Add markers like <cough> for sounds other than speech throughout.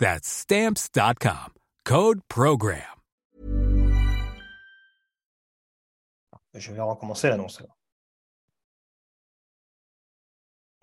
That's stamps.com. Code program. Je vais recommencer l'annonce.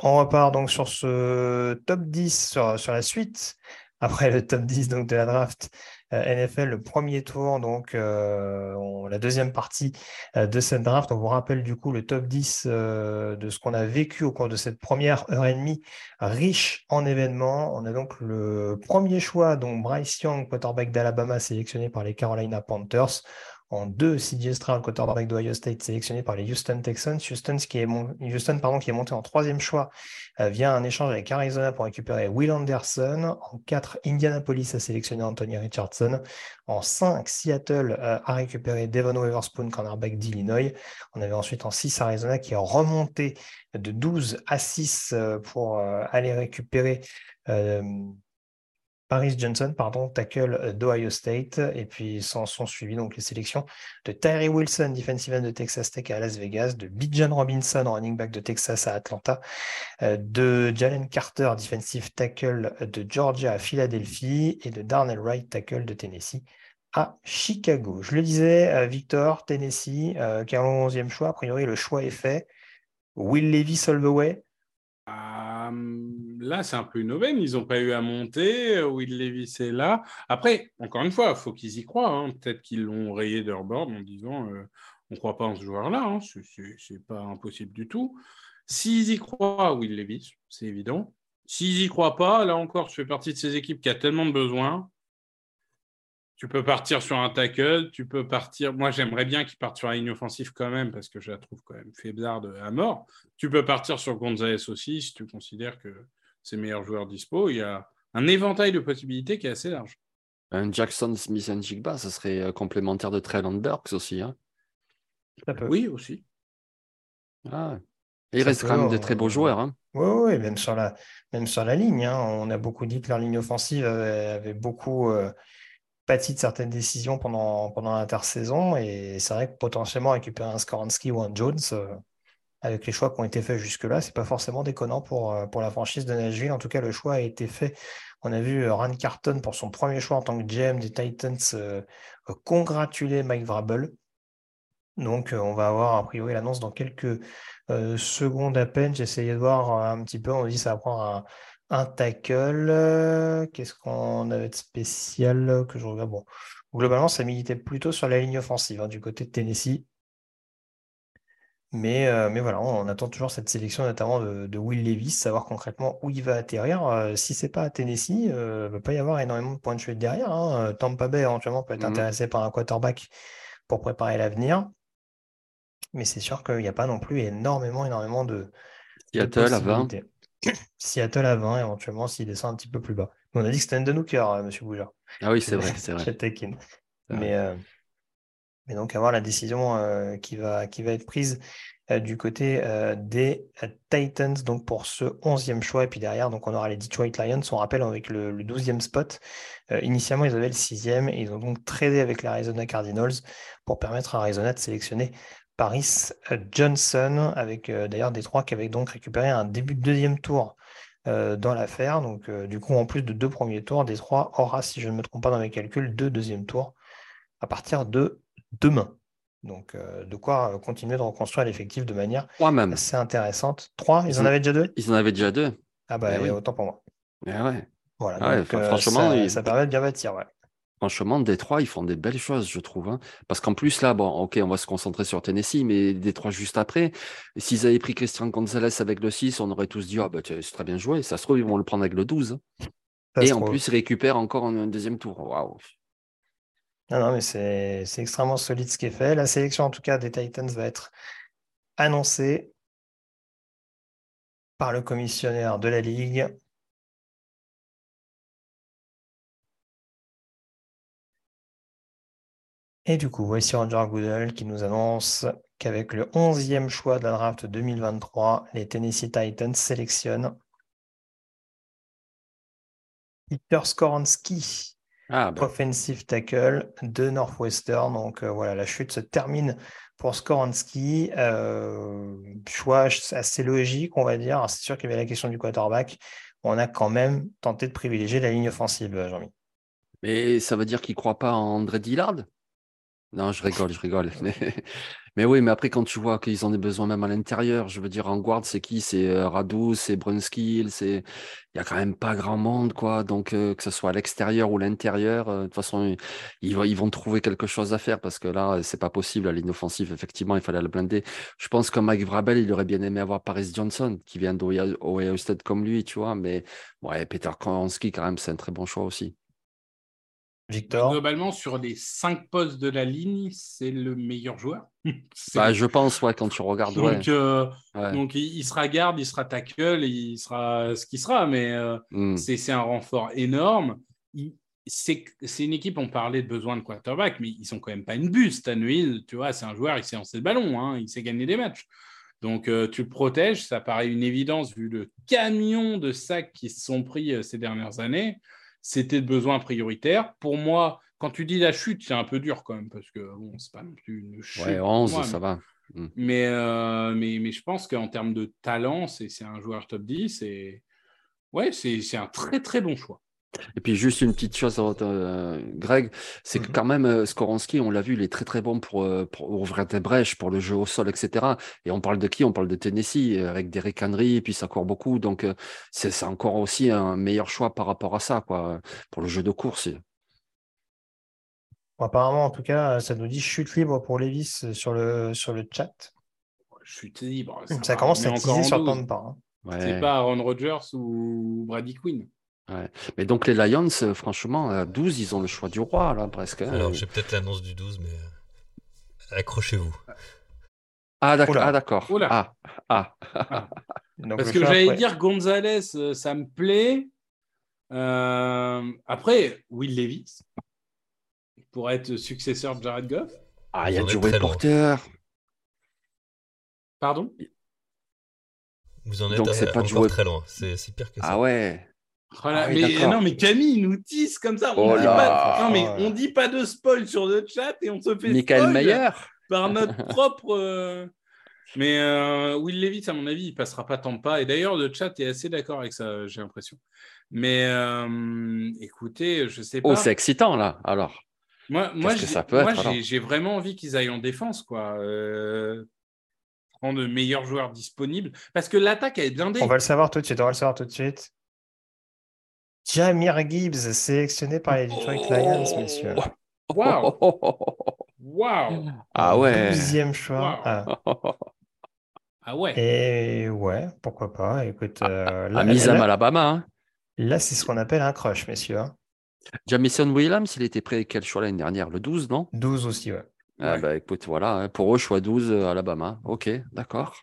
On repart donc sur ce top 10 sur, la suite. après le top 10 donc, de la draft NFL, le premier tour, donc euh, la deuxième partie euh, de cette draft. On vous rappelle du coup le top 10 de ce qu'on a vécu au cours de cette première heure et demie riche en événements. On a donc le premier choix, donc Bryce Young, quarterback d'Alabama, sélectionné par les Carolina Panthers en deux, CJ Stroud, quarterback d'Ohio State, sélectionné par les Houston Texans. Houston, qui est, Houston pardon, qui est monté en troisième choix euh, via un échange avec Arizona pour récupérer Will Anderson. En quatre, Indianapolis a sélectionné Anthony Richardson. En cinq, Seattle euh, a récupéré Devon Weatherspoon, cornerback d'Illinois. On avait ensuite en six, Arizona qui est remonté de 12 à 6 euh, pour aller récupérer Paris Johnson, pardon, tackle euh, d'Ohio State, et puis s'en sont suivis donc les sélections de Tyree Wilson, defensive end de Texas Tech à Las Vegas, de Bijan Robinson, running back de Texas à Atlanta, euh, de Jalen Carter, defensive tackle de Georgia à Philadelphie, et de Darnell Wright, tackle de Tennessee à Chicago. Je le disais, euh, Victor, Tennessee, qui a un 11e choix, a priori le choix est fait. Will Levis all the way? Là, c'est un peu une aubaine. Ils n'ont pas eu à monter. Will Levis est là. Après, encore une fois, il faut qu'ils y croient. Hein. Peut-être qu'ils l'ont rayé de leur board en disant euh, on ne croit pas en ce joueur-là. Hein. Ce n'est pas impossible du tout. S'ils y croient, Will Levis, c'est évident. S'ils y croient pas, là encore, je fais partie de ces équipes qui a tellement de besoins tu peux partir sur un tackle, tu peux partir. Moi, j'aimerais bien qu'il parte sur la ligne offensive quand même, parce que je la trouve quand même faiblarde à mort. Tu peux partir sur Gonzalez aussi, si tu considères que c'est le meilleur joueur dispo. Il y a un éventail de possibilités qui est assez large. Un Jackson Smith and Jigba, ça serait euh, complémentaire de Traylon Burks aussi. Hein oui, aussi. Ah. il reste quand même de très beaux joueurs. Hein. Oui, même, sur la, même sur la ligne. Hein. On a beaucoup dit que leur ligne offensive avait, beaucoup. Euh, pâti de certaines décisions pendant, pendant l'intersaison. Et c'est vrai que potentiellement récupérer un Skoransky ou un Jones, euh, avec les choix qui ont été faits jusque-là, c'est pas forcément déconnant pour, euh, pour la franchise de Nashville. En tout cas, le choix a été fait. On a vu euh, Rand Carton pour son premier choix en tant que GM des Titans congratuler Mike Vrabel. Donc, on va avoir a priori l'annonce dans quelques secondes à peine. J'essayais de voir un petit peu. On dit ça va prendre un, un tackle. Euh, qu'est-ce qu'on avait de spécial que je regarde? Bon, globalement, ça militait plutôt sur la ligne offensive hein, du côté de Tennessee. Mais, euh, mais voilà, on attend toujours cette sélection, notamment de, Will Levis, savoir concrètement où il va atterrir. Euh, si c'est pas à Tennessee, il ne va pas y avoir énormément de points de chute derrière. Hein. Tampa Bay, éventuellement, peut être mmh intéressé par un quarterback pour préparer l'avenir. Mais c'est sûr qu'il n'y a pas non plus énormément, énormément de. Seattle à 20. Seattle à 20, éventuellement, s'il descend un petit peu plus bas. on a dit que c'était un de nous M. Boujard. Ah oui, c'est vrai, c'est vrai. Mais, euh, Mais donc, avoir la décision euh, qui, va, qui va être prise euh, du côté euh, des Titans donc pour ce 11e choix. Et puis derrière, donc on aura les Detroit Lions, on rappelle, avec le, 12e spot. initialement, ils avaient le 6e et ils ont donc tradé avec les Arizona Cardinals pour permettre à Arizona de sélectionner Paris Johnson, avec d'ailleurs Détroit qui avait donc récupéré un début de deuxième tour dans l'affaire. Donc, du coup, en plus de deux premiers tours, Détroit aura, si je ne me trompe pas dans mes calculs, deux deuxièmes tours à partir de demain. Donc, euh, de quoi euh, continuer de reconstruire l'effectif de manière assez intéressante. Trois, ils, en avaient déjà deux? Ils en avaient déjà deux. Ah bah, eh autant pour moi. Eh ouais. Voilà, ah donc, euh, franchement, ça, permet de bien bâtir. Ouais. Franchement, Détroit, ils font des belles choses, je trouve. Hein. Parce qu'en plus, là, bon, ok, on va se concentrer sur Tennessee, mais Détroit juste après, s'ils avaient pris Christian Gonzalez avec le 6, on aurait tous dit, ah bah, c'est très bien joué. Ça se trouve, ils vont le prendre avec le 12. Et en plus, ils récupèrent encore un deuxième tour. Waouh. Non, non, mais c'est extrêmement solide ce qui est fait. La sélection, en tout cas, des Titans va être annoncée par le commissionnaire de la Ligue. Et du coup, voici Roger Goodell qui nous annonce qu'avec le 11e choix de la draft 2023, les Tennessee Titans sélectionnent Peter Skoransky, ah, bah. offensive tackle de Northwestern. Donc euh, voilà, la chute se termine pour Skoransky. Euh, choix assez logique, on va dire. C'est sûr qu'il y avait la question du quarterback. On a quand même tenté de privilégier la ligne offensive, Jean-Mi. Mais ça veut dire qu'il ne croit pas en André Dillard? Non, je rigole, je rigole. <laughs> Mais, oui, mais après, quand tu vois qu'ils ont des besoins même à l'intérieur, je veux dire, en guard, c'est qui? C'est euh, Radou, c'est Brunskill, c'est. Il n'y a quand même pas grand monde, quoi. Donc, euh, que ce soit à l'extérieur ou l'intérieur, euh, de toute façon, ils, ils, vont trouver quelque chose à faire parce que là, c'est pas possible. La ligne offensive, effectivement, il fallait la blinder. Je pense que Mike Vrabel, il aurait bien aimé avoir Paris Johnson, qui vient d'Ohio State comme lui, tu vois. Mais ouais, Peter Kronski, quand même, c'est un très bon choix aussi. Victor Globalement, sur les cinq postes de la ligne, c'est le meilleur joueur. <laughs> bah, je pense, ouais, quand tu regardes. Donc, euh, donc il, sera garde, il sera tackle, il sera ce qu'il sera, mais euh, hmm. c'est un renfort énorme. C'est une équipe, on parlait de besoin de quarterback, mais ils sont quand même pas une buste. Hill, tu vois, c'est un joueur, il sait lancer le ballon, hein, il sait gagner des matchs. Donc, euh, tu le protèges, ça paraît une évidence vu le camion de sacs qui se sont pris ces dernières années c'était de besoin prioritaire. Pour moi, quand tu dis la chute, c'est un peu dur quand même, parce que bon, c'est pas non plus une chute. Ouais, 11, ça va. Hmm. Mais, euh, mais, mais, je pense qu'en termes de talent, c'est un joueur top 10 et ouais, c'est un très très bon choix. Et puis juste une petite chose, euh, Greg, c'est que mmh quand même euh, Skoronski, on l'a vu, il est très très bon euh, pour, ouvrir des brèches, pour le jeu au sol, etc. Et on parle de qui? On parle de Tennessee, avec Derrick Henry, et puis ça court beaucoup. Donc c'est encore aussi un meilleur choix par rapport à ça, quoi, pour le jeu de course. apparemment, en tout cas, ça nous dit chute libre pour Levis sur le, sur le chat. Chute libre. Ça, commence à teaser sur le temps de pas. C'est pas Aaron Rodgers ou Brady Quinn. Mais donc les Lions, euh, franchement, à 12, ils ont le choix du roi, là, presque. Hein. Alors, j'ai peut-être l'annonce du 12, mais accrochez-vous. Ah, d'accord. Ah, d'accord. Ah, ah. ah. <laughs> Parce que j'allais dire Gonzalez, euh, ça me plaît. Euh, après, Will Levis, pour être successeur de Jared Goff. Ah, il y a du Porter. Pardon? Vous en êtes Donc, pas encore très loin. C'est pire que ça. Ah ouais. Ah mais, non, mais Camille nous tisse comme ça. On oh dit pas, non, mais on dit pas de spoil sur le chat et on se fait Michael Mayer par <laughs> notre propre. Euh, mais euh, Will Levis, à mon avis, il passera pas tant pas. Et d'ailleurs, le chat est assez d'accord avec ça, j'ai l'impression. Mais euh, écoutez, je sais oh, pas. Oh, c'est excitant là, alors. Moi, moi j'ai vraiment envie qu'ils aillent en défense, quoi. prendre de meilleurs joueurs disponibles. Parce que l'attaque, elle est blindée. On va le savoir tout de suite, on va le savoir tout de suite. Jamir Gibbs, sélectionné par les Detroit Lions, messieurs. Wow! wow! Ah ouais! Deuxième choix. Ah. ah. ouais! Et ouais, pourquoi pas. Écoute, ah, euh, à Misam, Alabama. Hein. Là, c'est ce qu'on appelle un crush, messieurs. Hein. Jamison Williams, il était prêt quel choix l'année dernière? Le 12, non? 12 aussi, ouais. Ah, bah écoute, voilà, hein, pour eux, choix 12, euh, Alabama. Ok, d'accord.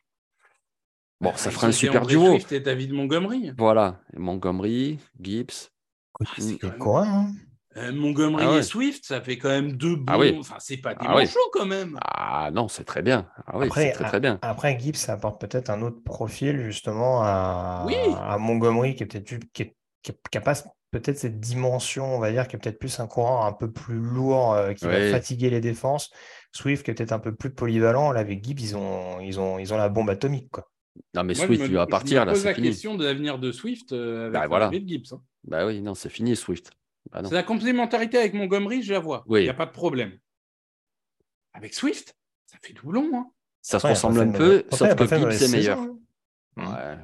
Bon, ça fera un super duo. C'était David Montgomery. Voilà, Montgomery, Gibbs. C'est quoi hein Euh, Montgomery ah et Swift, ça fait quand même deux ah bons. Enfin, c'est pas des ah quand même. Ah non, c'est très bien. oui, après, très, très bien. Après, Gibbs, ça apporte peut-être un autre profil justement à, à Montgomery qui est peut-être qui, qui, a pas peut-être cette dimension, on va dire, qui est peut-être plus un courant un peu plus lourd, euh, qui va fatiguer les défenses. Swift qui est peut-être un peu plus polyvalent. Là, avec Gibbs, ils ont, ils ont, ils ont la bombe atomique. Quoi. Non, mais Swift, il va partir. Je me pose la question de l'avenir de Swift euh, avec bah, voilà. Gibbs. Hein. Bah oui, non, c'est fini, Swift. Bah c'est la complémentarité avec Montgomery, je la vois. Il n'y a pas de problème. Avec Swift, ça fait doublon. Hein. Ça se ressemble un peu, sauf que Gibbs est meilleur. Ouais.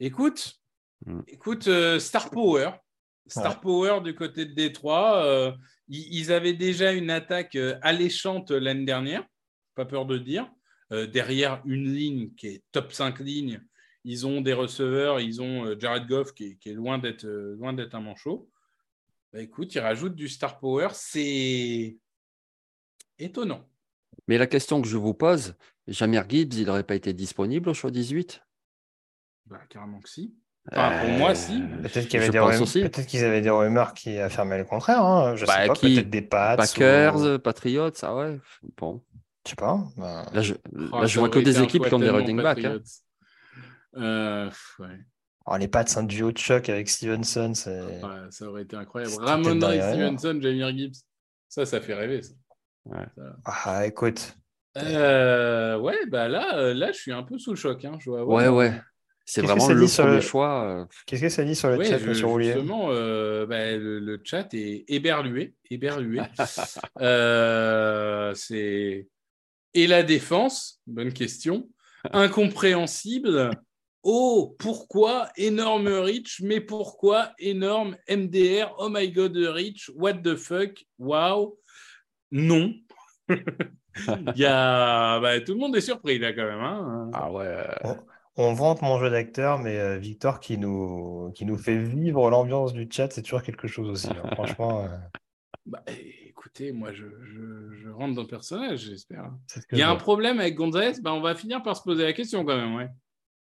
Écoute, mm. écoute euh, Star Power. Star Power du côté de Détroit. Euh, ils, avaient déjà une attaque euh, alléchante l'année dernière, pas peur de dire. Derrière une ligne qui est top 5 lignes, ils ont des receveurs, ils ont Jared Goff qui est, loin d'être un manchot. Bah, écoute, il rajoute du star power, c'est étonnant. Mais la question que je vous pose, Jamir Gibbs, il n'aurait pas été disponible au choix 18 bah, Carrément que si. Enfin, pour moi, si. Peut-être qu'il y avait des rumeurs, peut-être qu'ils avaient des rumeurs qui affirmaient le contraire. Hein. Je sais bah, pas, peut-être des Pats. Packers, Patriots, ça ouais. Bon. Je sais pas. Bah. Là, je, oh, là, je vois que des équipes qui ont des running backs. Hein. Euh, ouais. Oh, les pattes, c'est un duo de choc avec Stevenson. Ouais, ça aurait été incroyable. Ramon et Stevenson, Jamir Gibbs. Ça, ça fait rêver. Ça. Ouais. Ah, écoute. Euh, ouais, bah là, euh, là, je suis un peu sous le choc. Hein. Je ouais, ouais. C'est vraiment le premier choix. Euh. Qu'est-ce que ça dit sur le chat, je, sur Justement, bah, le, chat est éberlué. éberlué. <laughs> c'est... Et la défense, bonne question. Incompréhensible. Oh, pourquoi énorme Rich Mais pourquoi énorme MDR Oh my god, Rich What the fuck? Wow Non. <laughs> Il y a... Bah, tout le monde est surpris là quand même. Hein. ah ouais. On, vante mon jeu d'acteur, mais euh, Victor qui nous, qui nous fait vivre l'ambiance du chat, c'est toujours quelque chose aussi. Hein. Franchement. Euh. Bah, écoutez, moi je, je, rentre dans le personnage, j'espère. Il y a un problème avec Gonzalez, bah, on va finir par se poser la question quand même, ouais.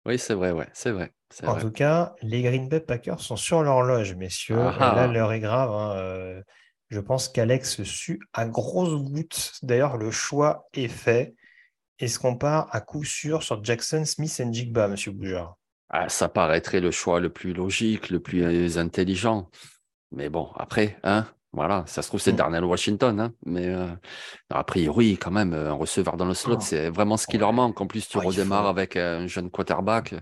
Oui, c'est vrai, ouais, c'est vrai. En tout cas, les Green Bay Packers sont sur l'horloge, messieurs. Et là, l'heure est grave. Hein, euh, je pense qu'Alex sue à grosses gouttes. D'ailleurs, le choix est fait. Est-ce qu'on part à coup sûr sur Jackson Smith et Jigba, monsieur Boujard? Ah, Ça paraîtrait le choix le plus logique, le plus intelligent. Mais bon, après, hein, voilà, ça se trouve, c'est mm. Darnell Washington. Hein, mais euh, a priori, quand même, un receveur dans le slot, ah. c'est vraiment ce qui leur manque. En plus, tu redémarres avec un jeune quarterback.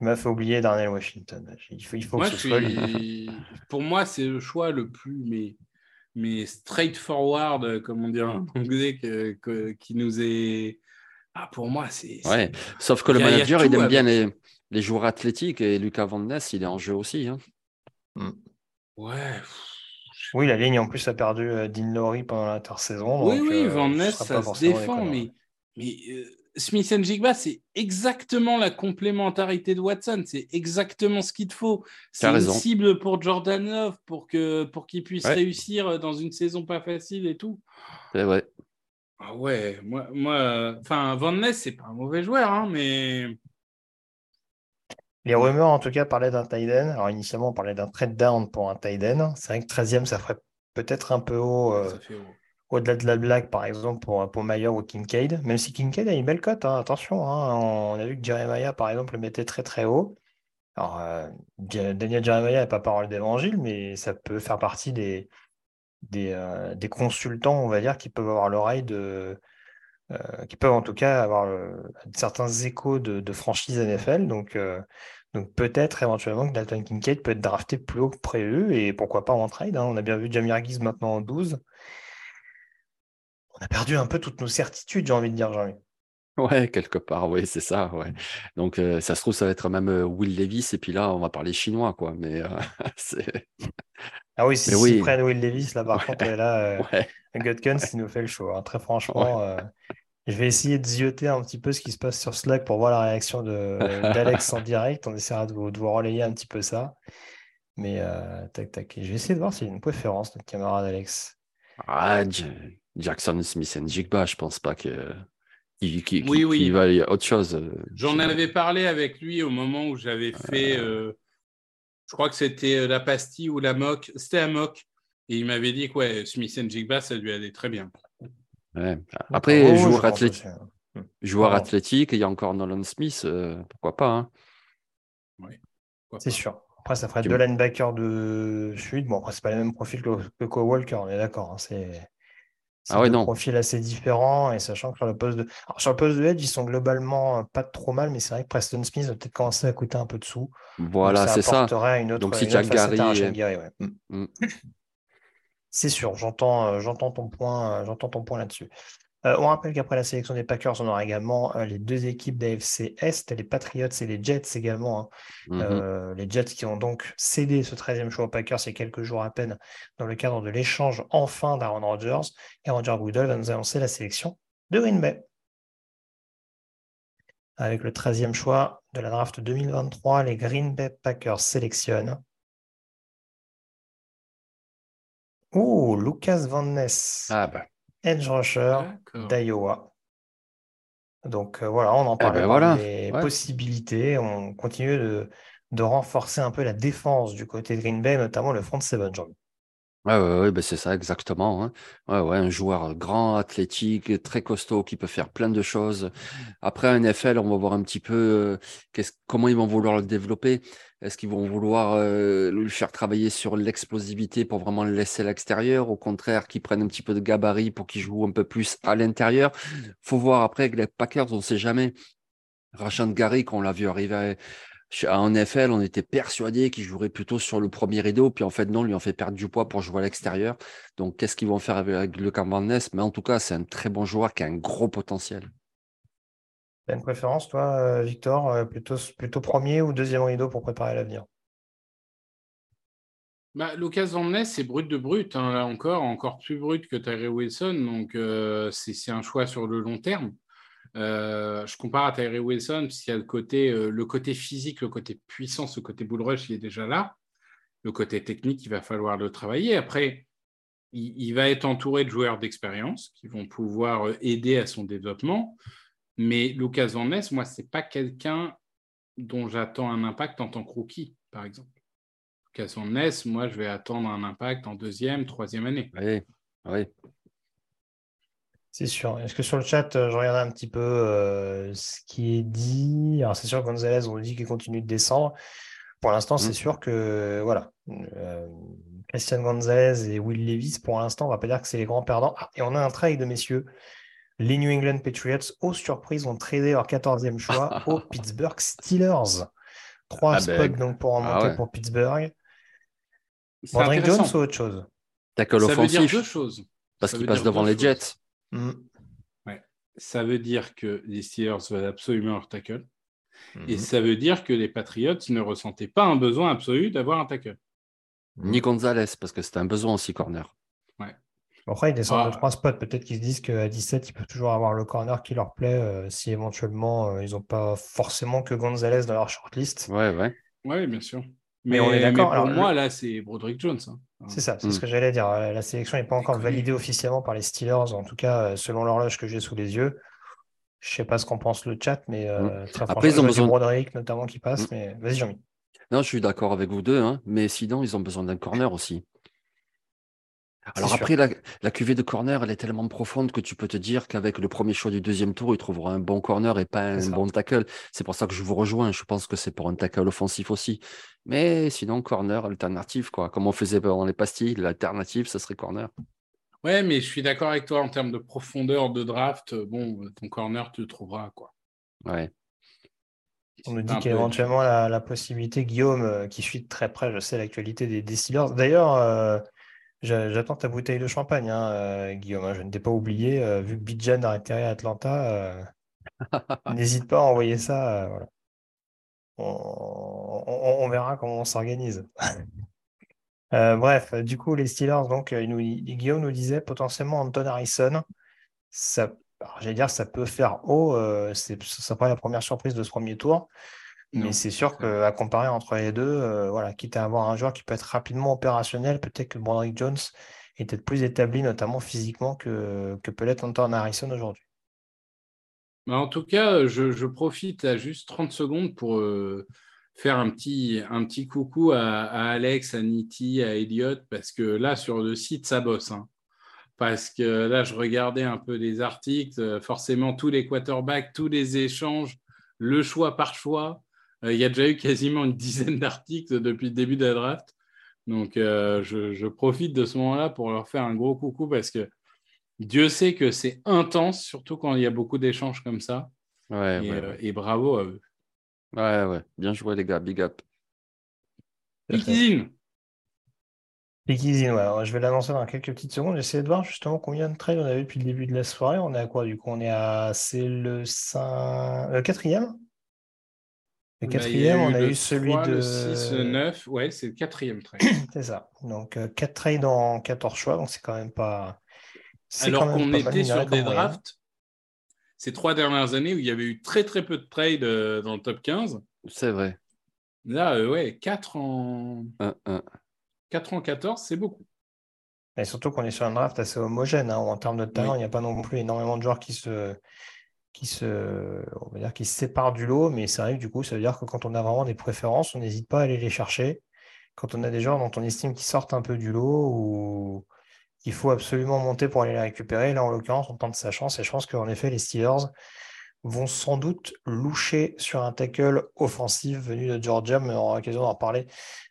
Il m'a fait oublier Darnell Washington. Il faut, il faut que ce soit <laughs> Pour moi, c'est le choix le plus mais, mais straightforward, comme on dit en <laughs> anglais, qui nous est. Ah, pour moi, c'est. Ouais. Sauf que le manager, il aime bien les, les, joueurs athlétiques et Lucas Van Ness, il est en jeu aussi. Hein. Mm. Ouais. Oui, la ligne en plus a perdu euh, Dean Laurie pendant l'intersaison. Oui, oui, euh, Van Ness, ça se défend, mais, mais euh, Smith Jigba, c'est exactement la complémentarité de Watson. C'est exactement ce qu'il te faut. C'est une cible pour Jordan Love pour que pour qu'il puisse réussir dans une saison pas facile et tout. C'est vrai. Ah ouais, moi, moi, enfin, Van Ness, c'est pas un mauvais joueur, hein, mais les rumeurs, en tout cas, parlaient d'un tight Alors, initialement, on parlait d'un trade down pour un tight C'est vrai que 13e, ça ferait peut-être un peu haut, euh, au-delà de la blague, par exemple, pour, pour Mayer ou Kincaid. Même si Kincaid a une belle cote, hein, attention. Hein. on a vu que Jeremiah, par exemple, le mettait très, très haut. Alors, euh, Daniel Jeremiah n'est pas parole d'évangile, mais ça peut faire partie des, des, euh, des, consultants, on va dire, qui peuvent avoir l'oreille de. Qui peuvent en tout cas avoir certains échos de, de franchise NFL. Donc, donc peut-être éventuellement que Dalton Kincaid peut être drafté plus haut que prévu et pourquoi pas en trade. Hein. On a bien vu Jamir Gibbs maintenant en 12. On a perdu un peu toutes nos certitudes, j'ai envie de dire, Jean-Mi. Ouais, quelque part, oui, c'est ça. Ouais. Donc euh, ça se trouve, ça va être même euh, Will Levis et puis là, on va parler chinois, quoi. Mais euh, <laughs> c'est. Ah oui, si ils prennent Will Levis, là, par contre, là, <laughs> ouais. <laughs> Gutkins, il nous fait le show. Hein. Très franchement, je vais essayer de zioter un petit peu ce qui se passe sur Slack pour voir la réaction <laughs> d'Alex en direct. On essaiera de vous, relayer un petit peu ça. Mais euh, tac, tac. Je vais essayer de voir s'il y a une préférence, notre camarade Alex. Ah, Jackson Smith et Jigba, je pense pas que. oui, oui. il va y autre chose. J'en avais parlé avec lui au moment où j'avais fait euh, Je crois que c'était la pastille ou la moque. C'était la moque. Et il m'avait dit que ouais, Smith Jigba, ça lui allait très bien. Après, oh, joueur, athlétique, joueur athlétique, il y a encore Nolan Smith, pourquoi pas hein. C'est sûr. Après, ça ferait deux linebackers de sud. Bon, après, c'est pas le même profil que, que Walker, on est d'accord. Hein. C'est ah ouais, profil assez différent. Et sachant que sur le poste de. sur le poste de Edge, ils sont globalement pas trop mal, mais c'est vrai que Preston Smith va peut-être commencer à coûter un peu de sous. Voilà, c'est ça. Une autre, Donc si Jack Gary. Mm. C'est sûr, j'entends, euh, j'entends ton point, euh, j'entends ton point là-dessus. Euh, on rappelle qu'après la sélection des Packers, on aura également euh, les deux équipes d'AFC Est, les Patriots et les Jets également. Hein. Mmh euh, les Jets qui ont donc cédé ce 13e choix aux Packers il y a quelques jours à peine dans le cadre de l'échange enfin d'Aaron Rodgers. Et Roger Goodell va nous annoncer la sélection de Green Bay. Avec le 13e choix de la draft 2023, les Green Bay Packers sélectionnent. Oh, Lucas Van Ness. Ah bah edge rusher d'Iowa. Donc euh, voilà, on en parle eh ben des possibilités. On continue de, renforcer un peu la défense du côté de Green Bay, notamment le front seven, jean Ouais, ouais, ben c'est ça, exactement. Hein. Un joueur grand, athlétique, très costaud, qui peut faire plein de choses. Après, un NFL, on va voir un petit peu euh, comment ils vont vouloir le développer. Est-ce qu'ils vont vouloir euh, lui faire travailler sur l'explosivité pour vraiment le laisser à l'extérieur Au contraire, qu'ils prennent un petit peu de gabarit pour qu'il joue un peu plus à l'intérieur? Faut voir après avec les Packers, on ne sait jamais. Rachand Gary, quand on l'a vu arriver en NFL, on était persuadé qu'il jouerait plutôt sur le premier rideau, puis en fait, non, lui en fait perdre du poids pour jouer à l'extérieur. Donc, qu'est-ce qu'ils vont faire avec le Van Ness Mais en tout cas, c'est un très bon joueur qui a un gros potentiel. Tu as une préférence, toi, euh, Victor, euh, plutôt, plutôt premier ou deuxième rideau pour préparer l'avenir? Bah, Lucas Van Ness, c'est brut de brut, hein, là encore, encore plus brut que Tyree Wilson. Donc, euh, c'est un choix sur le long terme. Euh, je compare à Tyree Wilson, puisqu'il y a le côté, euh, le côté physique, le côté puissance, le côté bull rush, il est déjà là. Le côté technique, il va falloir le travailler. Après, il, va être entouré de joueurs d'expérience qui vont pouvoir euh, aider à son développement. Mais Lucas Van moi, ce n'est pas quelqu'un dont j'attends un impact en tant que rookie, par exemple. Lucas Van moi, je vais attendre un impact en deuxième, troisième année. Oui, oui. C'est sûr. Est-ce que sur le chat, euh, je regardais un petit peu euh, ce qui est dit? Alors, c'est sûr que Gonzalez, on dit qu'il continue de descendre. Pour l'instant, c'est mm. sûr que, voilà, euh, Christian Gonzalez et Will Levis, pour l'instant, on va pas dire que c'est les grands perdants. Ah, et on a un trade, messieurs. Les New England Patriots, aux surprises, ont tradé leur 14e choix <laughs> aux Pittsburgh Steelers. Trois ah spots ben, donc pour remonter ah pour Pittsburgh. Roderick Jones ou autre chose? Ça veut dire deux choses. Parce qu'il passe devant les Jets. Mm. Ça veut dire que les Steelers veulent absolument leur tackle. Et mm-hmm. ça veut dire que les Patriots ne ressentaient pas un besoin absolu d'avoir un tackle. Ni Gonzalez, parce que c'était un besoin aussi, corner. Après, ils descendent de ah. trois spots. Peut-être qu'ils se disent qu'à 17, ils peuvent toujours avoir le corner qui leur plaît euh, si éventuellement euh, ils n'ont pas forcément que Gonzalez dans leur shortlist. Ouais, ouais. Ouais, bien sûr. Mais, on est d'accord. Pour moi, là, c'est Broderick Jones. Hein. C'est ça, c'est ce mm. que j'allais dire. La sélection n'est pas encore validée officiellement par les Steelers, en tout cas, euh, selon l'horloge que j'ai sous les yeux. Je ne sais pas ce qu'en pense le chat, mais euh, mm. Après, ils ont besoin de Broderick notamment qui passe. Mm. Mais vas-y, Jean-Mi. Non, je suis d'accord avec vous deux, hein, mais sinon, ils ont besoin d'un corner aussi. Alors après, la, la, cuvée de corner, elle est tellement profonde que tu peux te dire qu'avec le premier choix du deuxième tour, il trouvera un bon corner et pas un bon tackle. C'est pour ça que je vous rejoins. Je pense que c'est pour un tackle offensif aussi. Mais sinon, corner alternative, quoi. Comme on faisait dans les pastilles, l'alternative, ce serait corner. Ouais, mais je suis d'accord avec toi en termes de profondeur de draft. Bon, ton corner, tu le trouveras, quoi. Ouais. On nous dit qu'éventuellement la, la, possibilité, Guillaume, euh, qui suit de très près, je sais, l'actualité des, des Steelers. D'ailleurs, euh, J'attends ta bouteille de champagne, hein, euh, Guillaume. Hein, je ne t'ai pas oublié. Euh, vu que Bidjan a atterri à Atlanta, euh, <laughs> n'hésite pas à envoyer ça. On, verra comment on s'organise. <laughs> bref, du coup, les Steelers, donc, Guillaume nous disait potentiellement Anton Harrison. Ça, j'allais dire, ça peut faire haut. ce ne sera pas la première surprise de ce premier tour. Mais c'est sûr qu'à comparer entre les deux, euh, voilà, quitte à avoir un joueur qui peut être rapidement opérationnel, peut-être que Broderick Jones est peut-être plus établi, notamment physiquement, que, que peut l'être Anton Harrison aujourd'hui. En tout cas, je, profite à juste 30 secondes pour euh, faire un petit, un petit coucou à, Alex, à Niti, à Elliot, parce que là, sur le site, ça bosse. Hein. Parce que là, je regardais un peu des articles, euh, forcément, tous les quarterbacks, tous les échanges, le choix par choix. Euh, il y a déjà eu quasiment une dizaine d'articles depuis le début de la draft. Donc, euh, je, profite de ce moment-là pour leur faire un gros coucou parce que Dieu sait que c'est intense, surtout quand il y a beaucoup d'échanges comme ça. Ouais, et, bravo à eux. Ouais, ouais. Bien joué, les gars. Big up. Pikizine. Pikizine, ouais. je vais l'annoncer dans quelques petites secondes. J'essaie de voir justement combien de trades on a eu depuis le début de la soirée. On est à quoi du coup? On est à. C'est le 5... le quatrième? Le bah, quatrième, on a eu, celui de. Le 6, le 9, ouais, c'est le quatrième trade. <clears throat> c'est ça. Donc 4 euh, trades en 14 choix, donc c'est quand même pas. Alors qu'on était sur des drafts ces trois dernières années où il y avait eu très très peu de trades euh, dans le top 15. C'est vrai. Là, euh, ouais, 4 en... 4 en 14, c'est beaucoup. Et surtout qu'on est sur un draft assez homogène. Hein, en termes de talent, il n'y a pas non plus énormément de joueurs qui se, qui se, on va dire, qui se séparent du lot. Mais c'est vrai du coup, ça veut dire que quand on a vraiment des préférences, on n'hésite pas à aller les chercher. Quand on a des joueurs dont on estime qu'ils sortent un peu du lot ou il faut absolument monter pour aller la récupérer. Là, en l'occurrence, on tente sa chance et je pense qu'en effet, les Steelers vont sans doute loucher sur un tackle offensif venu de Georgia, mais on aura l'occasion d'en reparler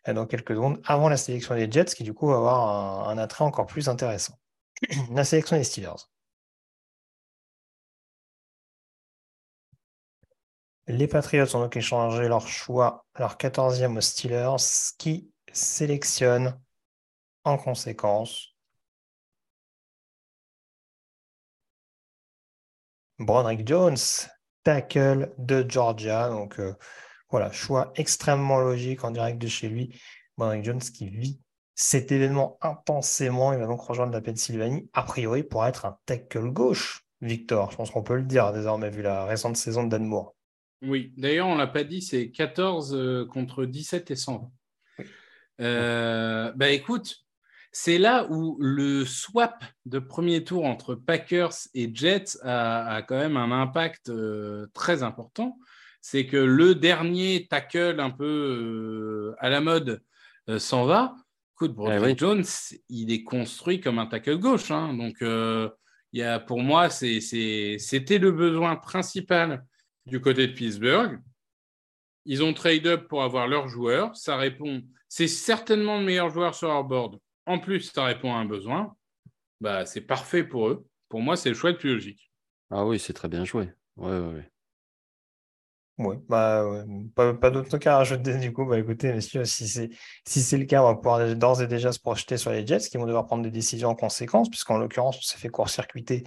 euh, dans quelques secondes, avant la sélection des Jets, qui du coup va avoir un, attrait encore plus intéressant. <clears throat> la sélection des Steelers. Les Patriots ont donc échangé leur choix, leur 14e aux Steelers, qui sélectionne en conséquence Broderick Jones, tackle de Georgia. Donc euh, voilà, choix extrêmement logique en direct de chez lui. Broderick Jones qui vit cet événement intensément. Il va donc rejoindre la Pennsylvanie, a priori pour être un tackle gauche. Victor, je pense qu'on peut le dire désormais vu la récente saison de Dan. Oui, d'ailleurs, on ne l'a pas dit, c'est 14 euh, contre 17 et 100. Euh, bah écoute, c'est là où le swap de premier tour entre Packers et Jets a, quand même un impact euh, très important. C'est que le dernier tackle un peu euh, à la mode s'en va. Écoute, Broderick eh Jones, il est construit comme un tackle gauche. Hein. donc, il y a, pour moi, c'était le besoin principal du côté de Pittsburgh. Ils ont trade up pour avoir leur joueur. Ça répond. C'est certainement le meilleur joueur sur leur board en plus ça répond à un besoin, bah, c'est parfait pour eux. Pour moi, c'est le choix le plus logique. Ah oui, c'est très bien joué. Oui, oui, oui. Oui, bah, pas, pas d'autres cas à rajouter du coup. Bah, écoutez, messieurs, si c'est si c'est le cas, on va pouvoir d'ores et déjà se projeter sur les Jets qui vont devoir prendre des décisions en conséquence, puisqu'en l'occurrence, on s'est fait court-circuiter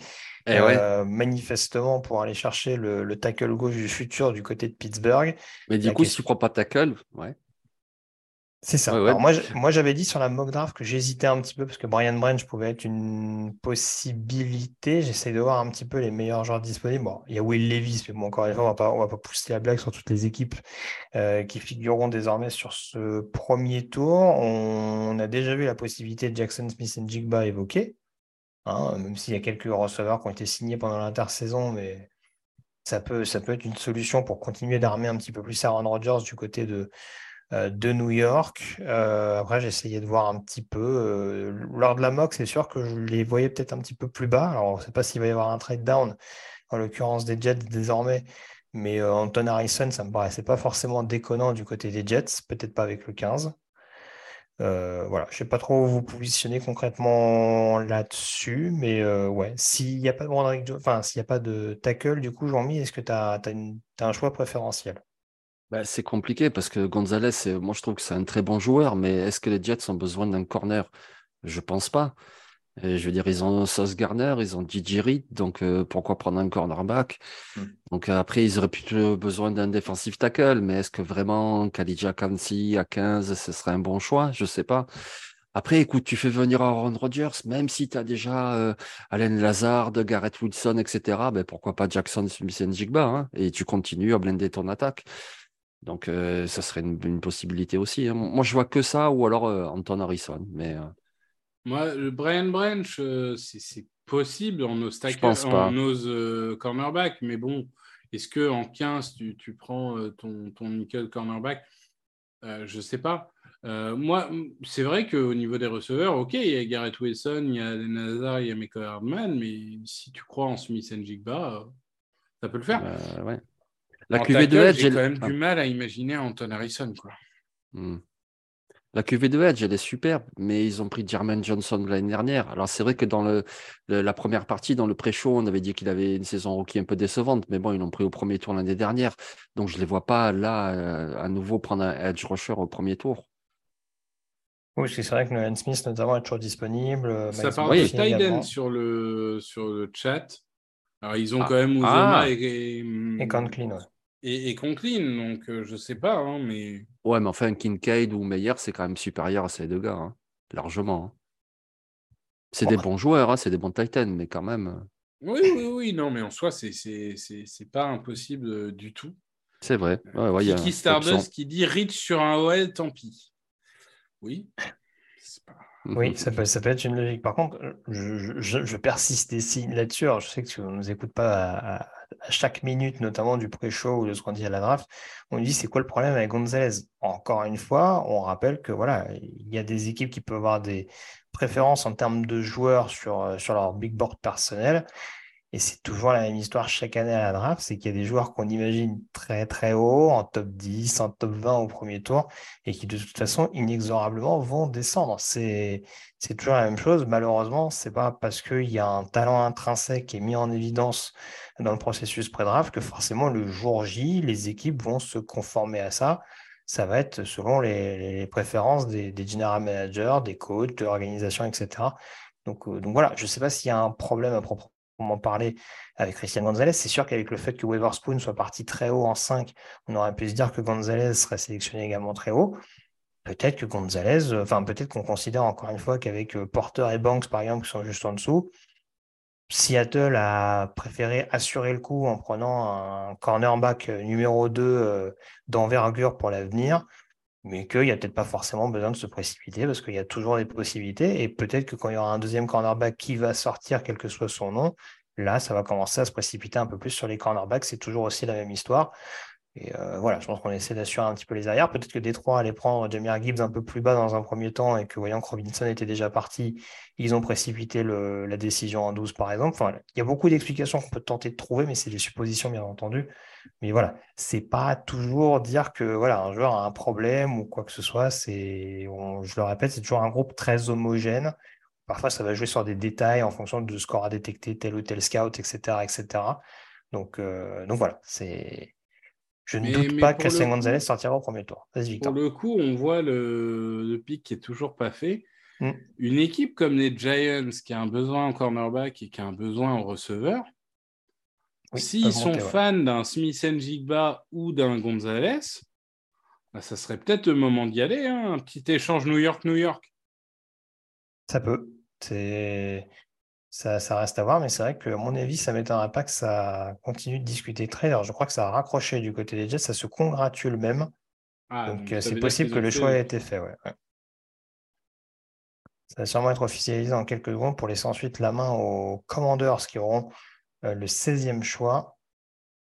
eh euh, manifestement pour aller chercher le, tackle gauche du futur du côté de Pittsburgh. Mais du coup, si tu ne prends pas tackle, ouais. C'est ça. Alors moi, moi, j'avais dit sur la mock draft que j'hésitais un petit peu parce que Brian Branch pouvait être une possibilité. J'essaie de voir un petit peu les meilleurs joueurs disponibles. Bon, il y a Will Levis, mais bon, encore une fois, on va pas, on va pas pousser la blague sur toutes les équipes euh, qui figureront désormais sur ce premier tour. On, a déjà vu la possibilité de Jackson Smith et Jigba évoquée, hein, même s'il y a quelques receveurs qui ont été signés pendant l'intersaison, mais ça peut, ça peut être une solution pour continuer d'armer un petit peu plus Aaron Rodgers du côté de de New York. Euh, après, j'ai essayé de voir un petit peu. Euh, lors de la mock, c'est sûr que je les voyais peut-être un petit peu plus bas. Alors, on ne sait pas s'il va y avoir un trade down, en l'occurrence des Jets désormais. Mais Anton Harrison, ça ne me paraissait pas forcément déconnant du côté des Jets, peut-être pas avec le 15. voilà, je ne sais pas trop où vous positionnez concrètement là-dessus, mais ouais, s'il n'y a pas de enfin, s'il a pas de tackle, du coup, Jean-Mi, est-ce que tu as, un choix préférentiel? Bah, c'est compliqué parce que Gonzalez, moi je trouve que c'est un très bon joueur, mais est-ce que les Jets ont besoin d'un corner? Je pense pas. je veux dire, ils ont Sauce Garner, ils ont Gigi Reed, donc euh, pourquoi prendre un cornerback? Hmm. Donc après, ils auraient plutôt besoin d'un defensive tackle, mais est-ce que vraiment Khalidja Kansi à 15, ce serait un bon choix? Je sais pas. Après, écoute, tu fais venir Aaron Rodgers, même si tu as déjà euh, Allen Lazard, Garrett Wilson, etc., ben pourquoi pas Jackson Smith Jigba, hein, et tu continues à blender ton attaque. Donc, euh, ça serait une, possibilité aussi. Hein. Moi, je vois que ça ou alors euh, Anton Harrison. Mais, euh, Moi, le Brian Branch, c'est possible en nos, en nos cornerback, mais bon, est-ce que en 15, tu, tu prends ton, ton nickel cornerback? Je sais pas. Moi, c'est vrai qu'au niveau des receveurs, ok, il y a Garrett Wilson, il y a Nazar, il y a Meko Hardman, mais si tu crois en Smith and Jigba, ça peut le faire. ouais. La QV de Edge, j'ai quand même du mal à imaginer Anton Harrison. Quoi. Hmm. La QV de Edge, elle est superbe, mais ils ont pris Jermaine Johnson l'année dernière. Alors, c'est vrai que dans le, la première partie, dans le pré-show, on avait dit qu'il avait une saison rookie un peu décevante, mais bon, ils l'ont pris au premier tour l'année dernière. Donc, je ne les vois pas là, euh, à nouveau, prendre un edge rusher au premier tour. Oui, c'est vrai que Nolan Smith, notamment, est toujours disponible. Ça parle de Tyden sur le, sur le chat. Alors, ils ont ah. quand même Uzoma ah. et, et, Conklin, ouais. Et, et Conklin, donc je euh, je sais pas, hein, mais. Ouais, mais enfin, Kincaid ou Meyer, c'est quand même supérieur à ces deux gars, hein, largement. Hein. C'est des bah bons joueurs, c'est des bons Titans, mais quand même. Euh. Oui, oui, oui, non, mais en soi, c'est pas impossible euh, du tout. C'est vrai. Ouais, ouais, Kiki Stardust qui dit Rich sur un OL, tant pis. Oui. <laughs> Oui, ça peut, ça peut être une logique. Par contre, je, je, je persiste là-dessus. Je sais que tu ne nous écoutes pas à, à chaque minute, notamment du pré-show ou de ce qu'on dit à la draft, on dit c'est quoi le problème avec Gonzalez? Encore une fois, on rappelle que voilà, il y a des équipes qui peuvent avoir des préférences en termes de joueurs sur, euh, sur leur big board personnel. Et c'est toujours la même histoire chaque année à la draft, c'est qu'il y a des joueurs qu'on imagine très très haut, en top 10, en top 20 au premier tour, et qui de toute façon inexorablement vont descendre. C'est toujours la même chose. Malheureusement, c'est pas parce qu'il y a un talent intrinsèque qui est mis en évidence dans le processus pré-draft que forcément le jour J, les équipes vont se conformer à ça. Ça va être selon les, préférences des, des, general managers, des coachs, de l'organisation, etc. Donc, euh, donc voilà, je ne sais pas s'il y a un problème à proprement parler avec Christian Gonzalez. C'est sûr qu'avec le fait que Weatherspoon soit parti très haut en 5, on aurait pu se dire que Gonzalez serait sélectionné également très haut. Peut-être que Gonzalez, euh, enfin peut-être qu'on considère encore une fois qu'avec euh, Porter et Banks, par exemple, qui sont juste en dessous, Seattle a préféré assurer le coup en prenant un cornerback euh, numéro 2 euh, d'envergure pour l'avenir, mais qu'il n'y a peut-être pas forcément besoin de se précipiter parce qu'il y a toujours des possibilités. Et peut-être que quand il y aura un deuxième cornerback qui va sortir, quel que soit son nom, là, ça va commencer à se précipiter un peu plus sur les cornerbacks. C'est toujours aussi la même histoire. Et euh, voilà, je pense qu'on essaie d'assurer un petit peu les arrières. Peut-être que Détroit allait prendre Jamir Gibbs un peu plus bas dans un premier temps et que voyant que Robinson était déjà parti, ils ont précipité la décision en 12 par exemple. Enfin, il y a beaucoup d'explications qu'on peut tenter de trouver, mais c'est des suppositions bien entendu. Mais voilà, c'est pas toujours dire que voilà, un joueur a un problème ou quoi que ce soit. C'est, je le répète, c'est toujours un groupe très homogène. Parfois, ça va jouer sur des détails en fonction de ce qu'aura détecté tel ou tel scout, etc. etc. Donc, euh, donc voilà, c'est je ne doute pas que Christian Gonzalez sortira au premier tour. Pour le coup, on voit le, pic qui est toujours pas fait. Mm. Une équipe comme les Giants qui a un besoin en cornerback et qui a un besoin en receveur, s'ils sont fans d'un Smith Jigba ou d'un Gonzalez, bah, ça serait peut-être le moment d'y aller. Hein. un petit échange New York-New York. Ça peut. C'est ça, reste à voir, mais c'est vrai que, à mon avis, ça ne m'étonnerait pas que ça continue de discuter très. Alors, je crois que ça a raccroché du côté des Jets, ça se congratule même. Ah, donc, euh, c'est possible que le choix ait été fait. Ouais, Ça va sûrement être officialisé en quelques secondes pour laisser ensuite la main aux Commanders qui auront euh, le 16e choix.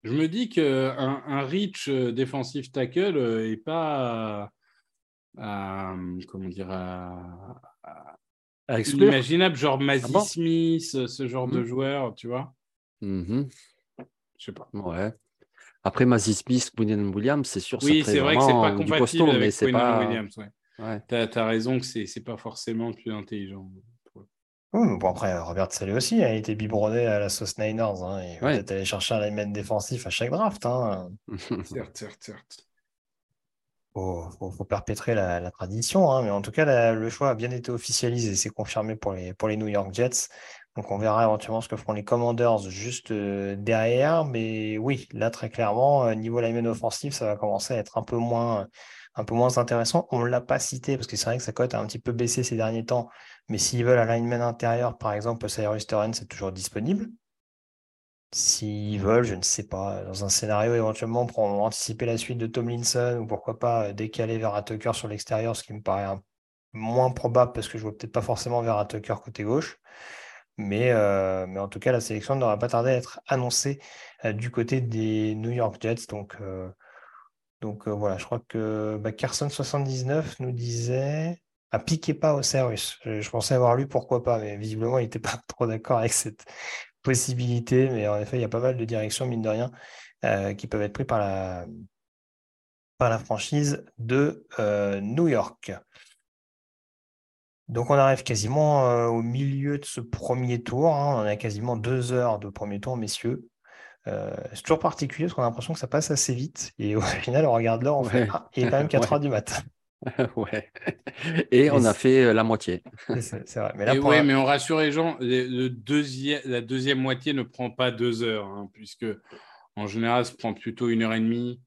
Je me dis qu'un un rich euh, defensive tackle n'est pas. comment dire Imaginable, genre Mazzy ah Smith, ce genre de mmh. joueur, tu vois. Mmh Je sais pas. Ouais. Après Mazzy Smith, William Williams, c'est sûr. Oui, c'est vrai que c'est pas compatible costaud, avec mais c'est pas... Williams. Ouais. Tu as, raison que c'est pas forcément le plus intelligent. Oui, mais bon, après, Robert Salé aussi a été biberonné à la sauce Niners. Hein, il va peut-être aller chercher un élément défensif à chaque draft. Hein. <laughs> certes, certes, certes faut, faut, perpétrer la, tradition, hein, mais en tout cas, le choix a bien été officialisé, c'est confirmé pour les, pour les New York Jets. Donc, on verra éventuellement ce que feront les Commanders juste euh, derrière. Mais oui, là, très clairement, euh, niveau lineman offensif, ça va commencer à être un peu moins, un peu moins intéressant. On ne l'a pas cité parce que c'est vrai que sa cote a un petit peu baissé ces derniers temps. Mais s'ils veulent un lineman intérieur, par exemple, Cyrus Torrens c'est toujours disponible. S'ils veulent, je ne sais pas, dans un scénario éventuellement pour anticiper la suite de Tomlinson ou pourquoi pas euh, décaler vers Tucker sur l'extérieur, ce qui me paraît moins probable parce que je ne vois peut-être pas forcément vers Tucker côté gauche. Mais, euh, mais en tout cas, la sélection n'aura pas tardé à être annoncée euh, du côté des New York Jets. Donc, Donc voilà, je crois que bah, Carson79 nous disait à piquez pas au. Je, je, pensais avoir lu pourquoi pas, mais visiblement, il n'était pas <laughs> trop d'accord avec cette possibilité. Mais en effet, il y a pas mal de directions, mine de rien, qui peuvent être prises par la, par la franchise de New York. Donc on arrive quasiment euh, au milieu de ce premier tour. Hein. On a quasiment deux heures de premier tour, messieurs. Euh, c'est toujours particulier parce qu'on a l'impression que ça passe assez vite. Et au <laughs> final, on regarde l'heure, on fait ah, il est quand même 4 <laughs> heures du matin. <laughs> ouais. Et, on a fait euh, la moitié. C'est vrai. Mais, là, mais on rassure les gens, le deuxième, la deuxième moitié ne prend pas deux heures, hein, puisque en général, ça prend plutôt une heure et demie.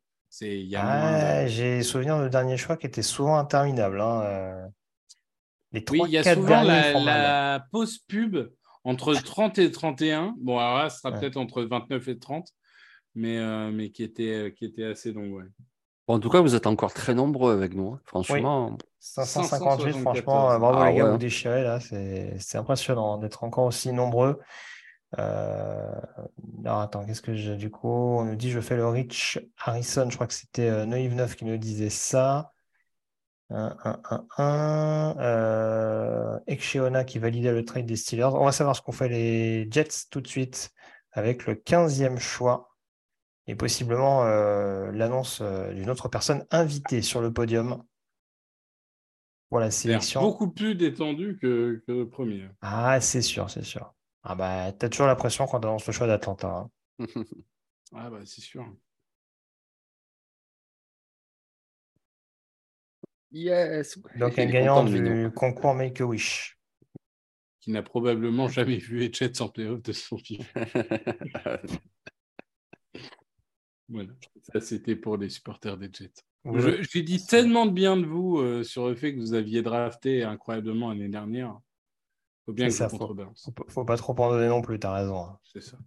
Ah, j'ai souvenir de dernier choix qui était souvent interminable. Hein, oui, il y a souvent la, pause pub entre 30 et 31. Bon, alors là, ce sera peut-être entre 29 et 30, mais, euh, mais qui, était, euh, qui était assez long. En tout cas, vous êtes encore très nombreux avec nous. Hein. Franchement. 558, franchement, euh, bravo les gars, vous déchirez là. C'est impressionnant d'être encore aussi nombreux. Alors attends, qu'est-ce que j'ai du coup? On nous dit je fais le Rich Harrison, je crois que c'était Noive 9 qui nous disait ça. 1, 1, 1, 1. Euh, qui validait le trade des Steelers. On va savoir ce qu'ont fait les Jets tout de suite avec le 15e choix et possiblement euh, l'annonce euh, d'une autre personne invitée sur le podium pour la sélection. Beaucoup plus détendu que, le premier. Ah, c'est sûr, c'est sûr. Ah bah, t'as toujours la pression quand on annonce le choix d'Atlanta. Hein. <laughs> ah bah, c'est sûr. Yes. Donc <laughs> un gagnant du concours Make a Wish. Qui n'a probablement jamais vu Jets en playoff de son film. <laughs> voilà, ça c'était pour les supporters des Jets. J'ai dit tellement de bien de vous euh, sur le fait que vous aviez drafté incroyablement l'année dernière. Faut bien que ça, faut, faut, pas trop en donner non plus, tu as raison. Hein. C'est ça.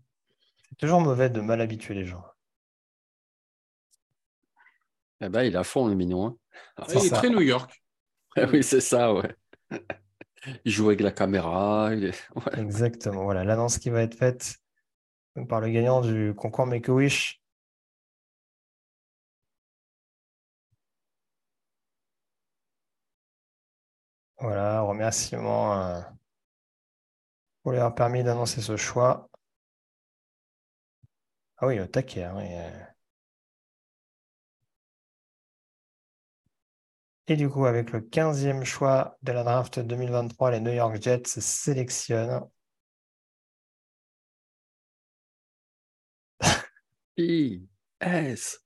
C'est toujours mauvais de mal habituer les gens. Eh ben, il a fond, le mignon. Hein. Ah, il est très New York. <laughs> oui, c'est ça, ouais. Il joue avec la caméra. Exactement. Voilà, l'annonce qui va être faite par le gagnant du concours Make-A-Wish. Voilà, remerciement euh, pour avoir permis d'annoncer ce choix. Ah oui, au taquet. Hein, euh, Et du coup, avec le 15e choix de la draft 2023, les New York Jets sélectionnent. <laughs> I.S.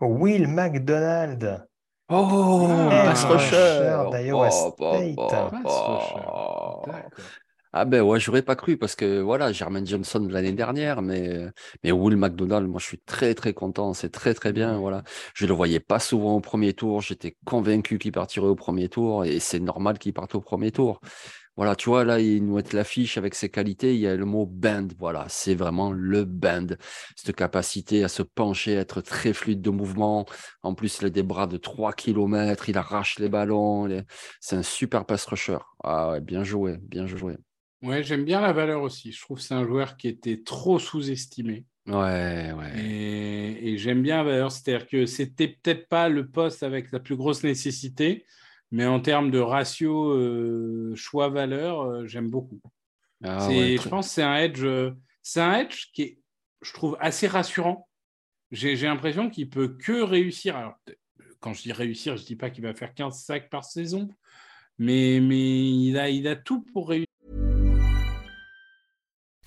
Will McDonald. Oh, pass rusher. d'Iowa State. Ah ben ouais, j'aurais pas cru parce que voilà, Jermaine Johnson l'année dernière, mais mais Will McDonald, moi je suis très très content, c'est très très bien, voilà. Je le voyais pas souvent au premier tour, j'étais convaincu qu'il partirait au premier tour et c'est normal qu'il parte au premier tour. Voilà, tu vois, là, il nous met l'affiche avec ses qualités, il y a le mot band, voilà, c'est vraiment le band. Cette capacité à se pencher, à être très fluide de mouvement. En plus, il a des bras de 3 km, il arrache les ballons, c'est un super pass rusher. Ah ouais, bien joué, bien joué. Ouais, j'aime bien la valeur aussi. Je trouve que c'est un joueur qui était trop sous-estimé. Ouais, ouais. Et, j'aime bien la valeur. C'est-à-dire que c'était peut-être pas le poste avec la plus grosse nécessité, mais en termes de ratio euh, choix-valeur, euh, j'aime beaucoup. Ah je pense que c'est un edge, euh, c'est un edge qui est, je trouve, assez rassurant. J'ai l'impression qu'il peut que réussir. Alors, quand je dis réussir, je dis pas qu'il va faire 15 sacs par saison, mais, mais il, a, il a tout pour réussir.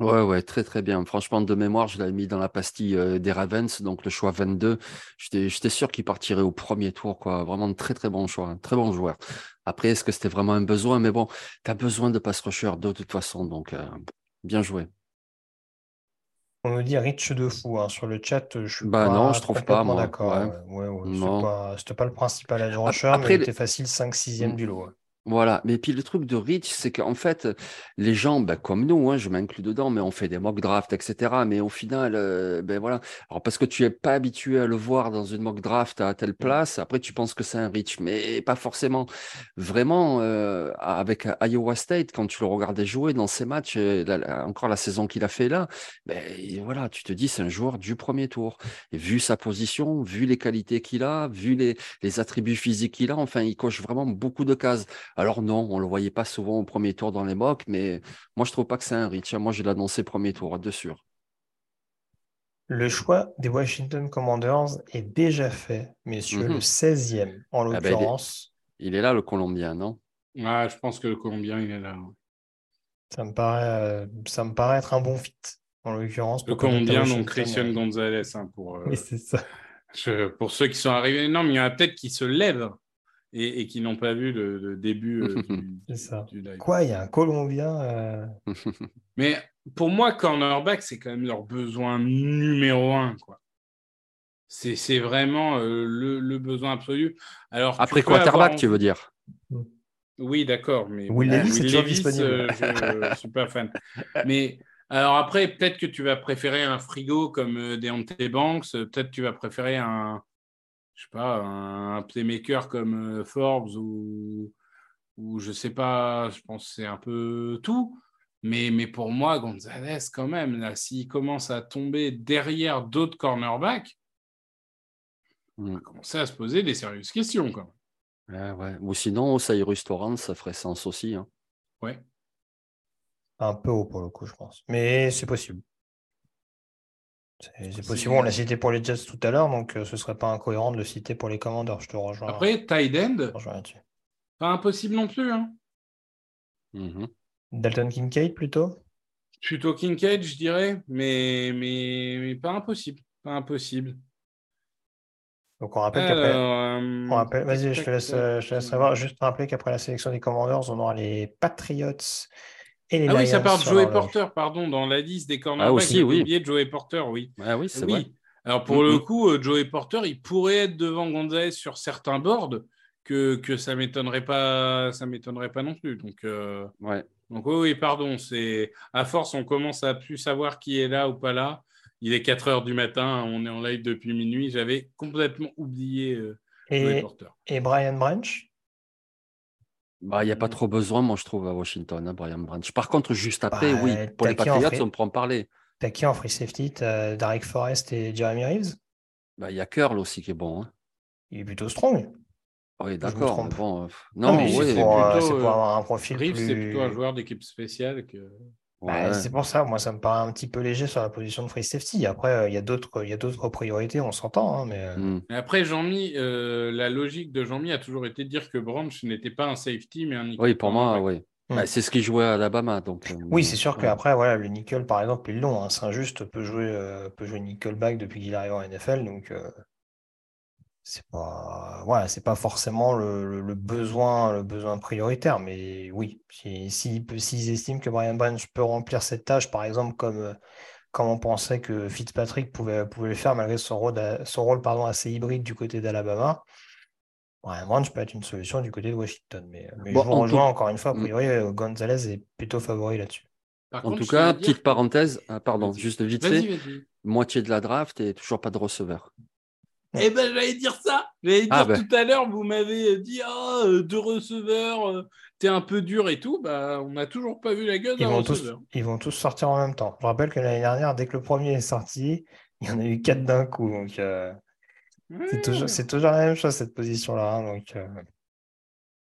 Ouais, ouais, très très bien. Franchement, de mémoire, je l'avais mis dans la pastille euh, des Ravens, donc le choix 22. J'étais sûr qu'il partirait au premier tour, quoi. Vraiment très très bon choix, un très bon joueur. Après, est-ce que c'était vraiment un besoin? Mais bon, tu as besoin de pass rusher de toute façon, donc euh, bien joué. On nous dit Rich de fou hein. sur le chat. Je suis bah pas non, je trouve pas. D'accord. Ouais. Ouais, C'était pas, le principal edge rusher, mais il était facile 5-6e mm. du lot. Voilà, mais puis le truc de Rich, c'est qu'en fait, les gens, ben, comme nous, hein, je m'inclus dedans, mais on fait des mock drafts, etc. Mais au final, euh, ben voilà. Alors parce que tu es pas habitué à le voir dans une mock draft à telle place, après tu penses que c'est un Rich, mais pas forcément. Vraiment, euh, avec Iowa State, quand tu le regardais jouer dans ces matchs, euh, encore la saison qu'il a fait là, ben voilà, tu te dis c'est un joueur du premier tour. Et vu sa position, vu les qualités qu'il a, vu les, les attributs physiques qu'il a, enfin, il coche vraiment beaucoup de cases. Alors non, on ne le voyait pas souvent au premier tour dans les mocks, mais moi je trouve pas que c'est un reach. Moi je l'ai annoncé premier tour, de sûr. Le choix des Washington Commanders est déjà fait, messieurs, le 16e mhm. en ah ben, l'occurrence. il, est... là, le Colombien, non? Ouais, je pense que le Colombien, il est là. Ça me paraît, euh, ça me paraît être un bon fit, en l'occurrence. Le Colombien, donc Christian Gonzalez. Hein, pour, euh, Oui, c'est ça. pour ceux qui sont arrivés, non, mais il y en a peut-être qui se lèvent et, qui n'ont pas vu le, début euh, du, <laughs> ça. live. Quoi, il y a un Colombien euh <laughs> Mais pour moi, cornerback, c'est quand même leur besoin numéro un. Quoi. C'est, vraiment euh, le, besoin absolu. Alors, Après quarterback, tu veux dire Oui, d'accord. Mais Will Levis, est disponible. je ne suis pas fan. <laughs> Mais alors après, peut-être que tu vas préférer un frigo comme Deontay Banks. Peut-être que tu vas préférer un je sais pas, un, playmaker comme euh, Forbes ou, ou je sais pas, je pense que c'est un peu tout. Mais, mais pour moi, Gonzalez, quand même, là, s'il commence à tomber derrière d'autres cornerbacks, on va commencer à se poser des sérieuses questions. Quand même. Ou sinon, Cyrus Torrance, ça ferait sens aussi. Hein. Ouais. Un peu haut pour le coup, je pense. Mais c'est possible. C'est possible. On l'a cité pour les Jets tout à l'heure, donc euh, ce serait pas incohérent de le citer pour les Commanders. Je te rejoins. Après, tight end, pas impossible non plus. Hein. Mm-hmm. Dalton Kincaid plutôt? Plutôt Kincaid, je dirais, mais, mais, pas impossible. Pas impossible. Donc on rappelle qu'après. Euh, vas-y, je te laisse, je te laisse savoir. Juste rappeler qu'après la sélection des Commanders, on aura les Patriots ah oui, ça part de Joey Porter, pardon, dans la liste des cornerbacks. Ah aussi, oui. oublié de Joey Porter, oui. Ah oui, c'est oui. Alors pour le coup, euh, Joey Porter, il pourrait être devant Gonzalez sur certains boards que, que ça m'étonnerait pas, ça m'étonnerait pas non plus. Donc, euh, ouais. donc oui, pardon, c'est à force, on commence à plus savoir qui est là ou pas là. Il est 4 heures du matin, on est en live depuis minuit. J'avais complètement oublié euh, Joey Porter. Et Brian Branch? Bah, il n'y a pas trop besoin, moi, je trouve, à Washington, hein, Brian Branch. Par contre, juste après, bah, oui, pour les Patriots, on peut en parler. T'as qui en free safety T'as Derek Forrest et Jeremy Reeves? Bah, Il y a Curl aussi qui est bon. Hein. Il est plutôt strong. Oui, d'accord. Bon, euh, non, mais c'est pour, euh, pour, avoir un profil. Reeves, c'est plutôt un joueur d'équipe spéciale que. Bah, c'est pour ça, moi, ça me paraît un petit peu léger sur la position de free safety. Après, euh, il y a d'autres priorités, on s'entend. Hein, mais... Euh. Hmm. Après, Jean-Mi, euh, la logique de Jean-Mi a toujours été de dire que Branch n'était pas un safety, mais un nickel. Oui, pour moi, oui. Bah, c'est ce qu'il jouait à Alabama. Donc, oui, c'est sûr qu'après, voilà, le nickel, par exemple, ils l'ont. Hein. Saint-Just peut jouer, peut jouer nickelback depuis qu'il arrive en NFL. Donc, c'est pas voilà, c'est pas forcément le, besoin le besoin prioritaire mais oui s'ils si, estiment que Brian Branch peut remplir cette tâche par exemple comme comme on pensait que Fitzpatrick pouvait, pouvait le faire malgré son rôle, son rôle pardon, assez hybride du côté d'Alabama Brian Branch peut être une solution du côté de Washington mais, mais je vous rejoins encore une fois a priori euh, Gonzalez est plutôt favori là-dessus. En tout cas petite parenthèse ah, pardon juste vite fait moitié de la draft et toujours pas de receveur eh ben, j'allais dire ça. J'allais ah, dire ben. tout à l'heure, vous m'avez dit ah, euh, deux receveurs, euh, t'es un peu dur et tout. Bah, on n'a toujours pas vu la gueule ils vont Tous, ils vont tous sortir en même temps. Je rappelle que l'année dernière, dès que le premier est sorti, il y en a eu quatre d'un coup. Donc, euh, c'est, toujours, toujours, la même chose, cette position-là. Hein, donc,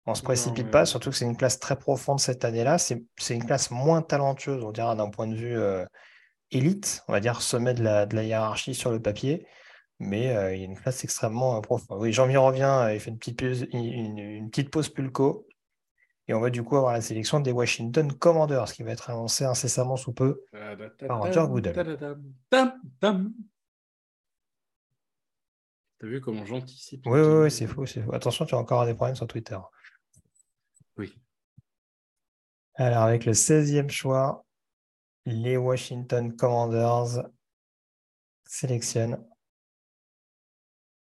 on ne se précipite pas, surtout que c'est une classe très profonde cette année-là. C'est, une classe moins talentueuse, on dirait, d'un point de vue élite, on va dire sommet de la, de la hiérarchie sur le papier mais euh, il y a une classe extrêmement profonde. Oui, Jean-Mi revient, euh, il fait une petite, pause, une, petite pause pulco. Et on va du coup avoir la sélection des Washington Commanders qui va être annoncée incessamment sous peu par Roger Goodell. T'as vu comment j'anticipe Oui, oui, oui c'est fou, fou, Attention, tu as encore des problèmes sur Twitter. Oui. Alors, avec le 16e choix, les Washington Commanders sélectionne.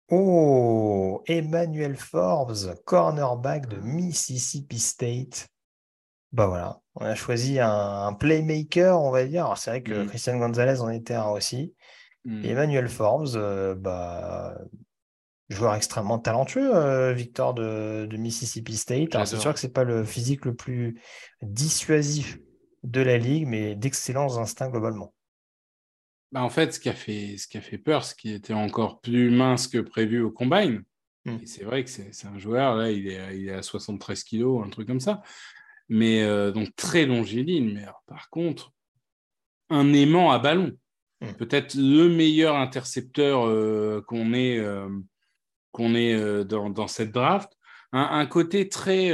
Oh, Emmanuel Forbes, cornerback de Mississippi State. Bah voilà, on a choisi un, playmaker, on va dire. C'est vrai que mm. Christian Gonzalez en était un aussi. Mm. Emmanuel Forbes, euh, bah, joueur extrêmement talentueux, euh, Victor de, Mississippi State. Alors c'est sûr que c'est pas le physique le plus dissuasif de la ligue, mais d'excellents instincts globalement. Bah en fait, ce qui, a fait, ce qui a fait peur, ce qui était encore plus mince que prévu au combine, hmm. c'est vrai que c'est un joueur, là, il est, il est à 73 kilos, un truc comme ça, mais euh, donc très longiligne, mais par contre, un aimant à ballon. Hmm. Peut-être le meilleur intercepteur euh, qu'on ait, euh, ait dans, dans, cette draft. Un, un côté très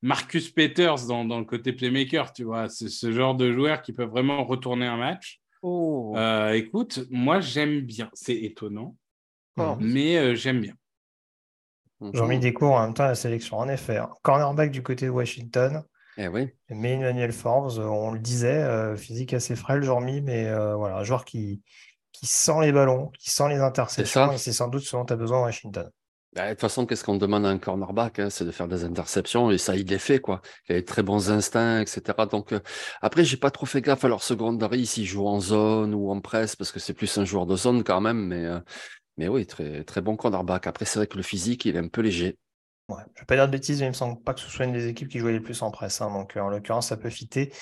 Marcus Peters dans, dans, le côté playmaker, tu vois. C'est ce genre de joueur qui peut vraiment retourner un match. Oh. Euh, écoute, moi j'aime bien. C'est étonnant, oh. mais euh, j'aime bien. J'ai mis des cours en même temps à la sélection. En effet, hein. cornerback du côté de Washington. Eh oui. Mais Emmanuel Forbes, on le disait, euh, physique assez frêle, mis, mais voilà, un joueur qui, qui sent les ballons, qui sent les interceptions, et c'est sans doute ce dont tu as besoin à Washington. Bah, de toute façon, qu'est-ce qu'on demande à un cornerback hein, C'est de faire des interceptions et ça, il les fait, quoi. Il a des très bons instincts, etc. Donc, euh, après, j'ai pas trop fait gaffe à leur secondary s'il joue en zone ou en presse parce que c'est plus un joueur de zone quand même. Mais, euh, mais oui, très, très bon cornerback. Après, c'est vrai que le physique, il est un peu léger. Ouais, je vais pas dire de bêtises, mais il me semble pas que ce soit une des équipes qui jouait le plus en presse. Hein. donc, en l'occurrence, ça peut fitter.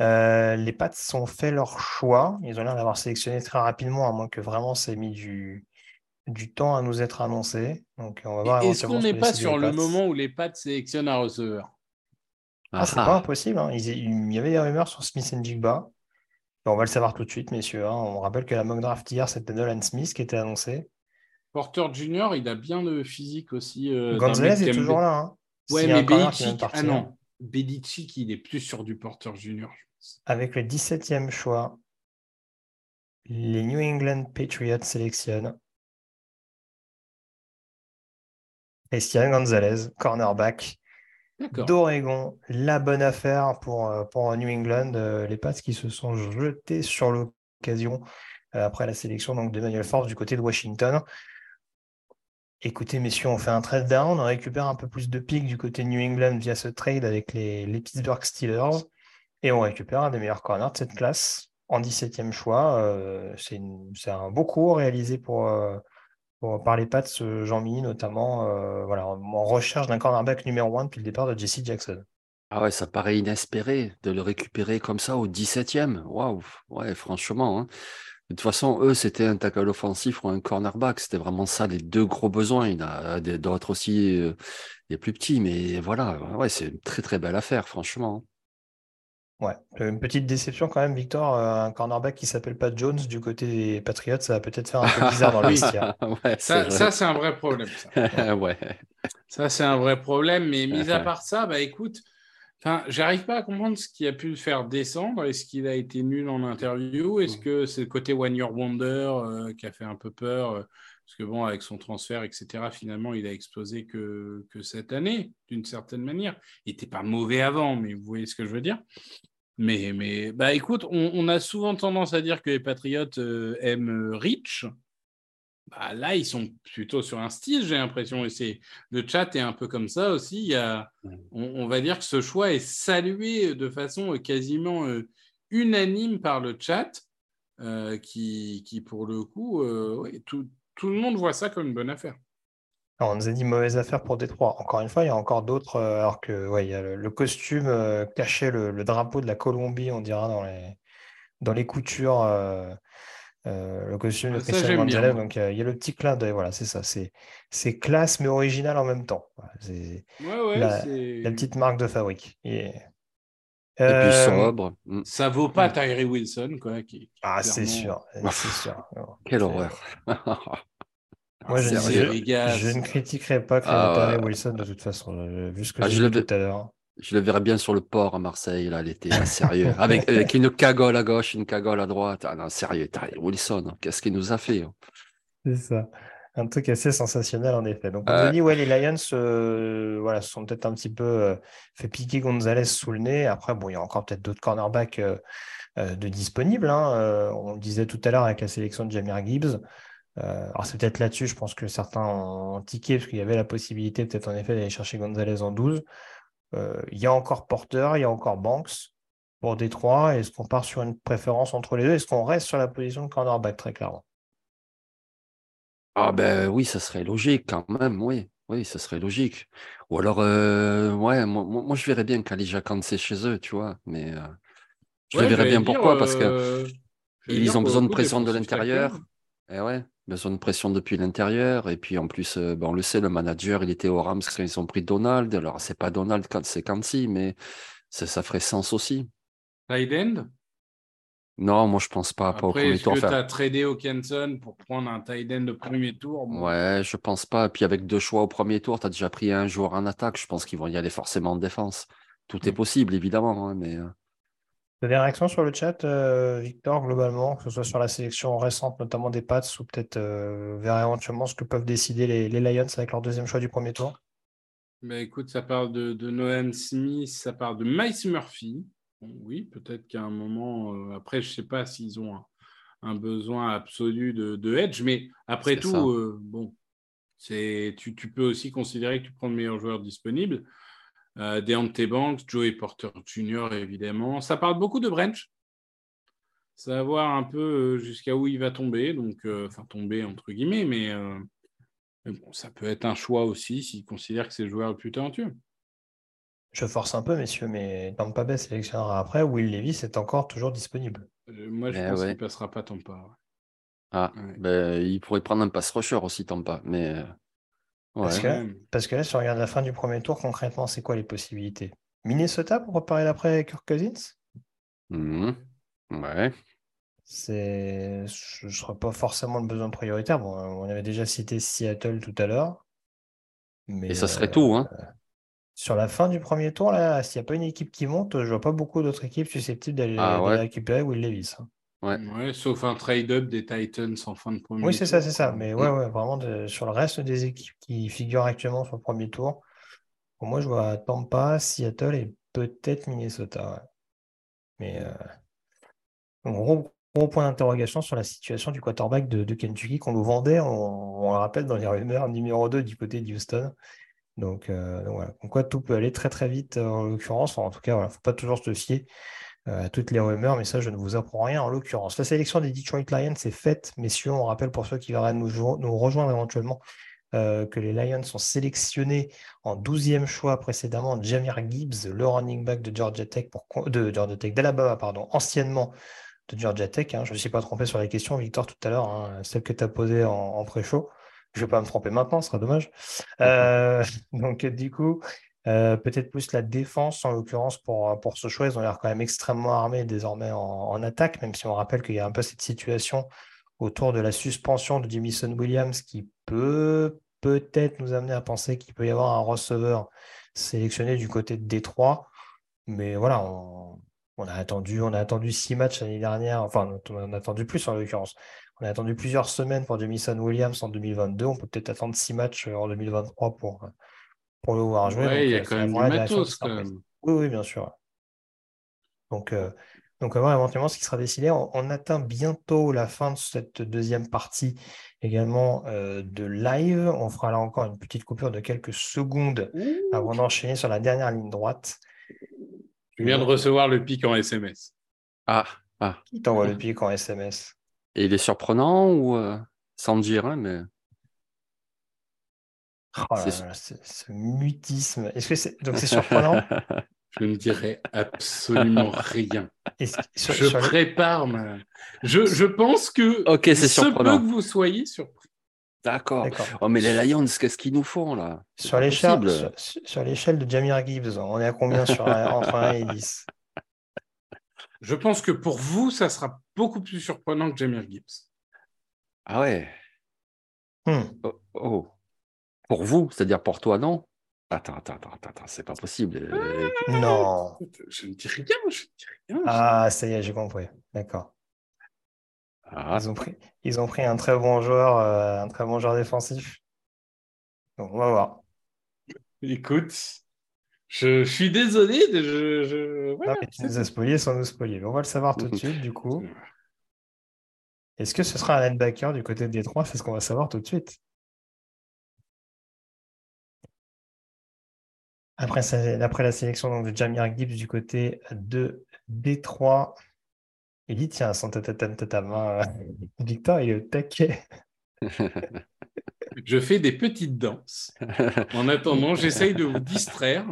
Euh, les Pats ont fait leur choix. Ils ont l'air d'avoir sélectionné très rapidement, à moins que vraiment ça ait mis du, du temps à nous être annoncé. Donc, on va voir. Est-ce qu'on n'est pas sur le moment où les Pats sélectionnent un receveur? Ah, c'est pas impossible. Hein. Il, y avait des rumeurs sur Smith et Jigba. On va le savoir tout de suite, messieurs. Hein. On rappelle que la mock draft hier, c'était Nolan Smith qui était annoncé. Porter Junior, il a bien de physique aussi. Euh, Gonzalez est toujours là. Hein. Ouais, mais Belichick, ah non, Belichick, il est plus sur du Porter Junior. Avec le 17e choix, les New England Patriots sélectionnent Christian Gonzalez, cornerback d'Oregon. La bonne affaire pour, euh, pour New England. Euh, les Pats qui se sont jetés sur l'occasion euh, après la sélection donc, d'Emmanuel Forbes du côté de Washington. Écoutez, messieurs, on fait un trade down, on récupère un peu plus de pics du côté de New England via ce trade avec les, les Pittsburgh Steelers et on récupère un des meilleurs corners de cette classe en 17e choix. c'est un beau coup réalisé pour, par les pattes, Jean-Mi notamment, euh, voilà, en recherche d'un cornerback numéro 1 depuis le départ de Jesse Jackson. Ah ouais, ça paraît inespéré de le récupérer comme ça au 17e. Waouh, ouais, franchement. Hein. De toute façon, eux, c'était un tackle offensif ou un cornerback. C'était vraiment ça, les deux gros besoins. Il y en a d'autres aussi, euh, les plus petits, mais voilà, ouais, c'est une très très belle affaire, franchement. Ouais, une petite déception quand même, Victor. Euh, un cornerback qui s'appelle pas Jones du côté des Patriots, ça va peut-être faire un peu bizarre dans le <laughs> vestiaire. <laughs> ça, c'est un vrai problème. Ça, <laughs> ouais. ça c'est un vrai problème. Mais mis à part ça, bah écoute, j'arrive pas à comprendre ce qui a pu le faire descendre. Est-ce qu'il a été nul en interview? Est-ce que c'est le côté One Year Wonder euh, qui a fait un peu peur euh, Parce que bon, avec son transfert, etc., finalement, il a explosé que, que cette année, d'une certaine manière. Il n'était pas mauvais avant, mais vous voyez ce que je veux dire mais, mais bah, écoute, on, a souvent tendance à dire que les Patriotes euh, aiment euh, Rich. Bah, là, ils sont plutôt sur un style, j'ai l'impression. Et le chat est un peu comme ça aussi. Il y a, on, va dire que ce choix est salué de façon quasiment euh, unanime par le chat, qui, qui, pour le coup, tout, tout le monde voit ça comme une bonne affaire on nous a dit mauvaise affaire pour Détroit. Encore une fois, il y a encore d'autres, euh, alors que ouais, il y a le, costume euh, cachait le, drapeau de la Colombie, on dira, dans les, dans les coutures. Euh, le costume de Christian Gonzalez. Donc il y a le petit clin d'œil. Voilà, c'est ça. C'est classe, mais original en même temps. c'est la, petite marque de fabrique. Et, puis sobre. Mm. Ça vaut pas Tyree Wilson, quoi. ah, c'est sûr. C'est sûr. <laughs> Quelle horreur. <laughs> Moi, je, ne critiquerai pas ah, Wilson de toute façon, vu ce que ah, j'ai tout à l'heure. Je le verrais bien sur le port à Marseille, là, l'été, sérieux. <laughs> avec, avec, une cagole à gauche, une cagole à droite. Ah non, sérieux, Wilson, qu'est-ce qu'il nous a fait hein C'est ça. un truc assez sensationnel en effet. Donc, on a dit, ouais, les Lions euh, voilà, se sont peut-être un petit peu euh, fait piquer Gonzalez sous le nez. Après, bon, il y a encore peut-être d'autres cornerbacks euh, de disponibles. Hein. on le disait tout à l'heure avec la sélection de Jamir Gibbs. Alors, c'est peut-être là-dessus, je pense que certains ont tiqué parce qu'il y avait la possibilité, peut-être en effet, d'aller chercher Gonzalez en 12. il y a encore Porter, il y a encore Banks pour Détroit. Est-ce qu'on part sur une préférence entre les deux? Est-ce qu'on reste sur la position de cornerback très clairement? Ah ben oui, ça serait logique quand même, oui. Oui, ça serait logique. Ou alors, euh, ouais, moi, moi, je verrais bien qu'Alija c'est chez eux, tu vois. Mais euh, je verrais bien pourquoi, parce que euh, ils ont besoin de pression de l'intérieur. Et eh ouais, besoin de pression depuis l'intérieur. Et puis en plus, ben, on le sait, le manager, il était au Rams quand ils ont pris Donald. Alors, c'est pas Donald, c'est Kansi, mais ça, ferait sens aussi. Tight non, moi je pense pas, pas au premier tour. Est-ce que tu as tradé Hawkinson pour prendre un tight end de premier tour Ouais, je pense pas. Puis avec deux choix au premier tour, tu as déjà pris un joueur en attaque. Je pense qu'ils vont y aller forcément en défense. Tout est mm. possible, évidemment. Hein, mais... Euh. Tu as des réactions sur le chat, euh, Victor, globalement, que ce soit sur la sélection récente, notamment des Pats, ou peut-être euh, vers éventuellement ce que peuvent décider les, Lions avec leur deuxième choix du premier tour? Bah, Écoute, ça parle de, de Noam Smith, ça parle de Miles Murphy. Oui, peut-être qu'à un moment, euh, après, je ne sais pas s'ils ont un, besoin absolu de, edge, mais après tout, euh, bon, tu, tu, peux aussi considérer que tu prends le meilleur joueur disponible. Euh, Deontay Banks, Joey Porter Jr., évidemment. Ça parle beaucoup de Branch. Savoir un peu euh, jusqu'à où il va tomber, donc, enfin, tomber entre guillemets, mais, bon, ça peut être un choix aussi s'il considère que c'est le joueur le plus talentueux. Je force un peu, messieurs, mais Tampa Bay sélectionnera après. Will Levis est encore toujours disponible. Euh, moi, je eh pense qu'il ne passera pas Tampa. Ah, ben, il pourrait prendre un pass rusher aussi, Tampa. Mais, euh, parce, que, parce, que, là, si on regarde la fin du premier tour, concrètement, c'est quoi les possibilités? Minnesota pour reparer l'après Kirk Cousins? Mmh. Ouais. C'est, ce ne sera pas forcément le besoin prioritaire. Bon, on avait déjà cité Seattle tout à l'heure. Mais, Et ça serait tout, hein euh, sur la fin du premier tour, là, s'il n'y a pas une équipe qui monte, je vois pas beaucoup d'autres équipes susceptibles d'aller ah récupérer Will Levis. Hein. Ouais. sauf un trade-up des Titans en fin de premier tour. Oui, c'est ça, c'est ça. Mais ouais, ouais vraiment, sur le reste des équipes qui figurent actuellement sur le premier tour, pour moi, je vois Tampa, Seattle et peut-être Minnesota. Mais euh... gros, point d'interrogation sur la situation du quarterback de, Kentucky qu'on nous vendait, on, on, le rappelle, dans les rumeurs numéro 2 du côté de Houston. Donc, euh, voilà. Donc, quoi, tout peut aller très très vite euh, en l'occurrence. en tout cas, il ne faut pas toujours se fier euh, à toutes les rumeurs, mais ça, je ne vous apprends rien en l'occurrence. La sélection des Detroit Lions est faite, messieurs. On rappelle pour ceux qui viendraient nous, nous rejoindre éventuellement que les Lions sont sélectionnés en 12e choix précédemment Jamir Gibbs, le running back de Georgia Tech, pour, de Georgia Tech, d'Alabama, pardon, anciennement de Georgia Tech. Hein. Je ne me suis pas trompé sur les questions, Victor, tout à l'heure, hein, celle que tu as posée en, en pré-show. Je ne vais pas me tromper maintenant, ce sera dommage. Euh, <laughs> donc, du coup, euh, peut-être plus la défense, en l'occurrence, pour, pour ce choix. Ils ont l'air quand même extrêmement armés désormais en, attaque, même si on rappelle qu'il y a un peu cette situation autour de la suspension de Jamison Williams qui peut peut-être nous amener à penser qu'il peut y avoir un receveur sélectionné du côté de Détroit. Mais voilà, on, a attendu, on a attendu six matchs l'année dernière, enfin, on a attendu plus en l'occurrence. On a attendu plusieurs semaines pour Jamison Williams en 2022. On peut peut-être attendre six matchs euh, en 2023 pour, euh, pour le voir jouer. Oui, il y a euh, quand même du matos. Quand même. Oui, oui, bien sûr. Donc, donc on va voir éventuellement ce qui sera décidé. On, atteint bientôt la fin de cette deuxième partie également de live. On fera là encore une petite coupure de quelques secondes avant d'enchaîner sur la dernière ligne droite. Je viens de recevoir le pic en SMS. Ah, ah. Qui t'envoie le pic en SMS et il est surprenant ou euh, sans dire, hein, mais. Oh ce mutisme. Est-ce que c'est donc c'est surprenant <laughs> Je ne dirais absolument rien. je prépare je, je, pense que ok, c'est surprenant. peut que vous soyez surpris. D'accord. Oh, mais les Lions, qu'est-ce qu'ils nous font là? Sur l'échelle sur, sur de Jamir Gibbs, on est à combien sur, <laughs> entre 1 et 10 je pense que pour vous, ça sera beaucoup plus surprenant que Jamir Gibbs. Ah ouais? Hmm. Oh, oh, Pour vous, c'est-à-dire pour toi, non? Attends, attends, attends, attends, c'est pas possible. non. Je ne dis rien, je ne dis rien. Ah, ça y est, j'ai compris. D'accord. Ah. Ils, ont pris, ils ont pris un très bon joueur, euh, un très bon joueur défensif. Donc, on va voir. Écoute, je, suis désolé. Je, tu nous as spoilé sans nous spoiler. On va le savoir tout de suite, du coup. <laughs> Est-ce que ce sera un linebacker du côté de Détroit? C'est ce qu'on va savoir tout de suite. Après, après la sélection de Jamir Gibbs du côté de Détroit, il dit tiens, son tata main, Victor, il est au taquet. <laughs> Je fais des petites danses. En attendant, j'essaye de vous distraire.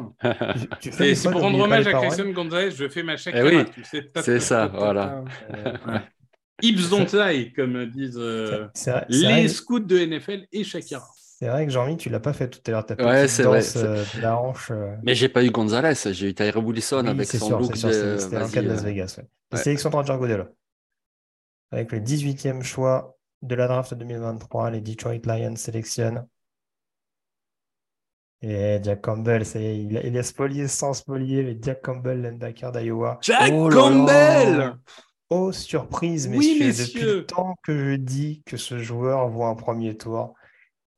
Et c'est pour rendre hommage à Christian Gonzalez, je fais ma chèque. Eh oui, c'est ça, voilà. Hips don't lie, comme disent euh, les scouts de NFL et Shakira. C'est vrai que Jean-Mi, tu l'as pas fait tout à l'heure. Ouais, c'est vrai. Euh, la hanche. Euh. Mais j'ai pas eu Gonzalez, j'ai eu Tyree Wilson avec son sûr, look. C'était un cas de Las Vegas. Ouais. Sélection de Django. Avec le 18e choix de la draft 2023, les Detroit Lions sélectionnent. Et Jack Campbell, ça y est, il, il est spolié sans spolier, mais Jack Campbell, linebacker d'Iowa. Jack oh Campbell Oh, surprise, messieurs. Depuis le temps que je dis que ce joueur voit un premier tour,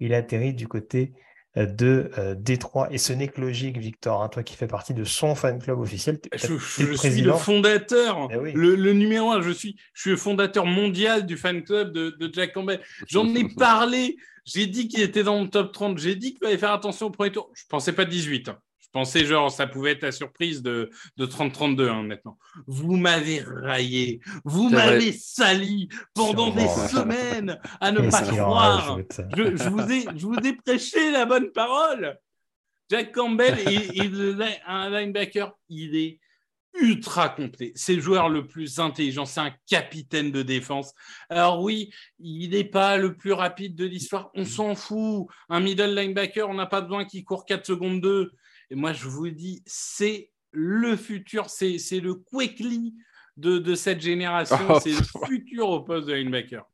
il atterrit du côté euh, de euh, Détroit. Et ce n'est que logique, Victor, hein, toi qui fais partie de son fan club officiel. Je, suis le fondateur, eh le, numéro un. Je suis, je suis le fondateur mondial du fan club de, de Jack Campbell. J'en ai <laughs> parlé. J'ai dit qu'il était dans le top 30. J'ai dit qu'il fallait faire attention au premier tour. Je ne pensais pas 18. Je pensais genre ça pouvait être la surprise de, de 30-32 hein, maintenant. Vous m'avez raillé, vous m'avez sali pendant des semaines à ne <laughs> pas croire. Je, je, vous ai, je vous ai prêché la bonne parole. Jack Campbell est, un linebacker, il est ultra complet. C'est le joueur le plus intelligent, c'est un capitaine de défense. Alors oui, il n'est pas le plus rapide de l'histoire, on s'en fout. Un middle linebacker, on n'a pas besoin qu'il court 4 secondes 2. Et moi, je vous dis, c'est le futur, c'est le Quickly de, de cette génération. <laughs> Oh, c'est le futur au poste de linebacker.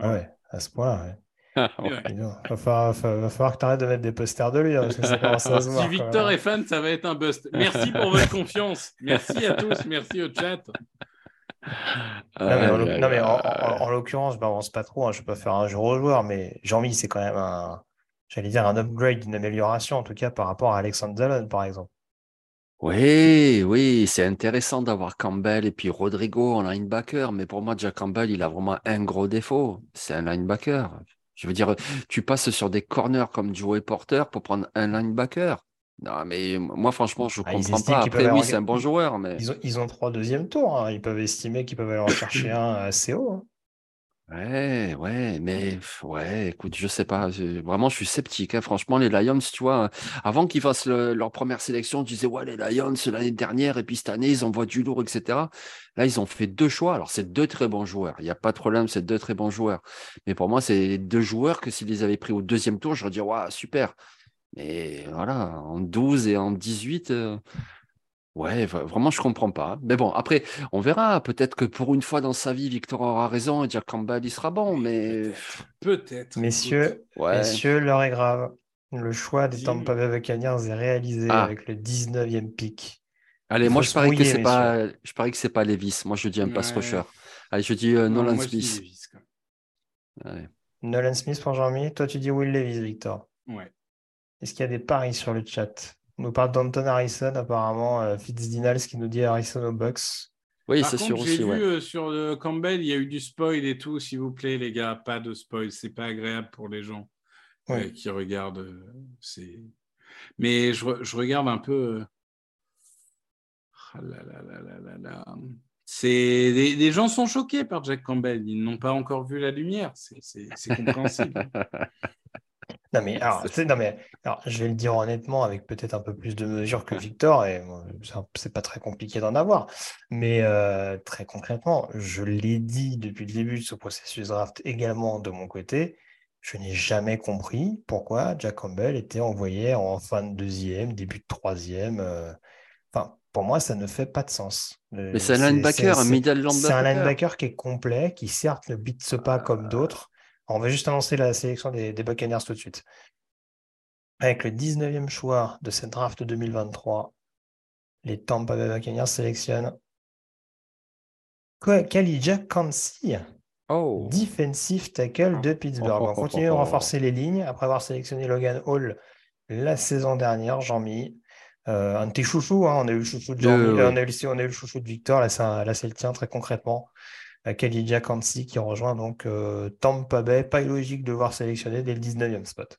Ah ouais. à ce point, ouais. <laughs> Il va, falloir, que tu arrêtes de mettre des posters de lui, hein, parce que ça <laughs> commence à se voir. Si Victor est fan, ça va être un bust. Merci pour votre confiance. Merci à tous. Merci au chat. Non, mais en, l'occurrence, je m'avance pas trop. Hein, je ne vais pas faire un jeu au joueur, mais Jean-Mi, c'est quand même un, j'allais dire, un upgrade, une amélioration, en tout cas par rapport à Alexandre Zalon, par exemple. Oui, oui, c'est intéressant d'avoir Campbell et puis Rodrigo en linebacker, mais pour moi, Jack Campbell, il a vraiment un gros défaut, c'est un linebacker. Je veux dire, tu passes sur des corners comme Joey Porter pour prendre un linebacker. Non, mais moi, franchement, je ne ah, comprends pas. Après, oui, c'est un bon joueur, mais... Ils ont, ils ont trois deuxièmes tours. Hein. Ils peuvent estimer qu'ils peuvent aller en chercher <clears throat> un assez haut. Hein. Ouais, ouais, mais ouais, écoute, je sais pas. Vraiment, je suis sceptique. Hein. Franchement, les Lions, tu vois, avant qu'ils fassent leur première sélection, tu disais, ouais, les Lions, l'année dernière, et puis cette année, ils envoient du lourd, etc. Là, ils ont fait deux choix. Alors, c'est deux très bons joueurs. Il n'y a pas de problème, c'est deux très bons joueurs. Mais pour moi, c'est deux joueurs que s'ils les avaient pris au deuxième tour, j'aurais dit, ouais, super. Mais voilà, en 12 et en 18, Ouais, vraiment, je comprends pas. Mais bon, après, on verra. Peut-être que pour une fois dans sa vie, Victor aura raison et Jack Campbell, il sera bon, mais. Peut-être. Messieurs, messieurs, l'heure est grave. Le choix des Tampa Bay Buccaneers est réalisé ah. avec le 19e pick. Allez, moi, je parie, que c'est pas... je parie que c'est pas Levis. Moi, je dis un pass rusher. Allez, je dis euh, Nolan Smith. Nolan Smith pour Jean-Mi. Toi, tu dis Will Levis, Victor. Ouais. Est-ce qu'il y a des paris sur le chat? On nous parle d'Anton Harrison, apparemment, euh, Fitzdinals qui nous dit Harrison au box. Oui, c'est sûr aussi. J'ai vu euh, sur le Campbell, il y a eu du spoil et tout. S'il vous plaît, les gars, pas de spoil. C'est pas agréable pour les gens euh, qui regardent. c'est... Mais je, regarde un peu. Ah c'est les, gens sont choqués par Jack Campbell. Ils n'ont pas encore vu la lumière. C'est compréhensible. <laughs> Non mais, alors, non mais alors, je vais le dire honnêtement avec peut-être un peu plus de mesure que Victor et c'est pas très compliqué d'en avoir. Mais euh, très concrètement, je l'ai dit depuis le début de ce processus draft également de mon côté, je n'ai jamais compris pourquoi Jack Campbell était envoyé en fin de deuxième, début de troisième. Euh, enfin, pour moi, ça ne fait pas de sens. Mais c'est un linebacker, un middle linebacker. C'est un linebacker qui est complet, qui certes ne bite pas comme d'autres on va juste annoncer la sélection des, Buccaneers tout de suite. Avec le 19e choix de cette draft 2023, les Tampa Bay Buccaneers sélectionnent Kalija Kansi. Oh. Defensive tackle de Pittsburgh. On continue à renforcer les lignes après avoir sélectionné Logan Hall la saison dernière, Jean-Mi. Euh, un de tes chouchous, hein. on a eu le chouchou de Jean-Mi, on, a eu, le chouchou de Victor, là c'est le tien très concrètement. Khalidja Kansi qui rejoint donc euh, Tampa Bay. Pas illogique de voir sélectionner dès le 19e spot.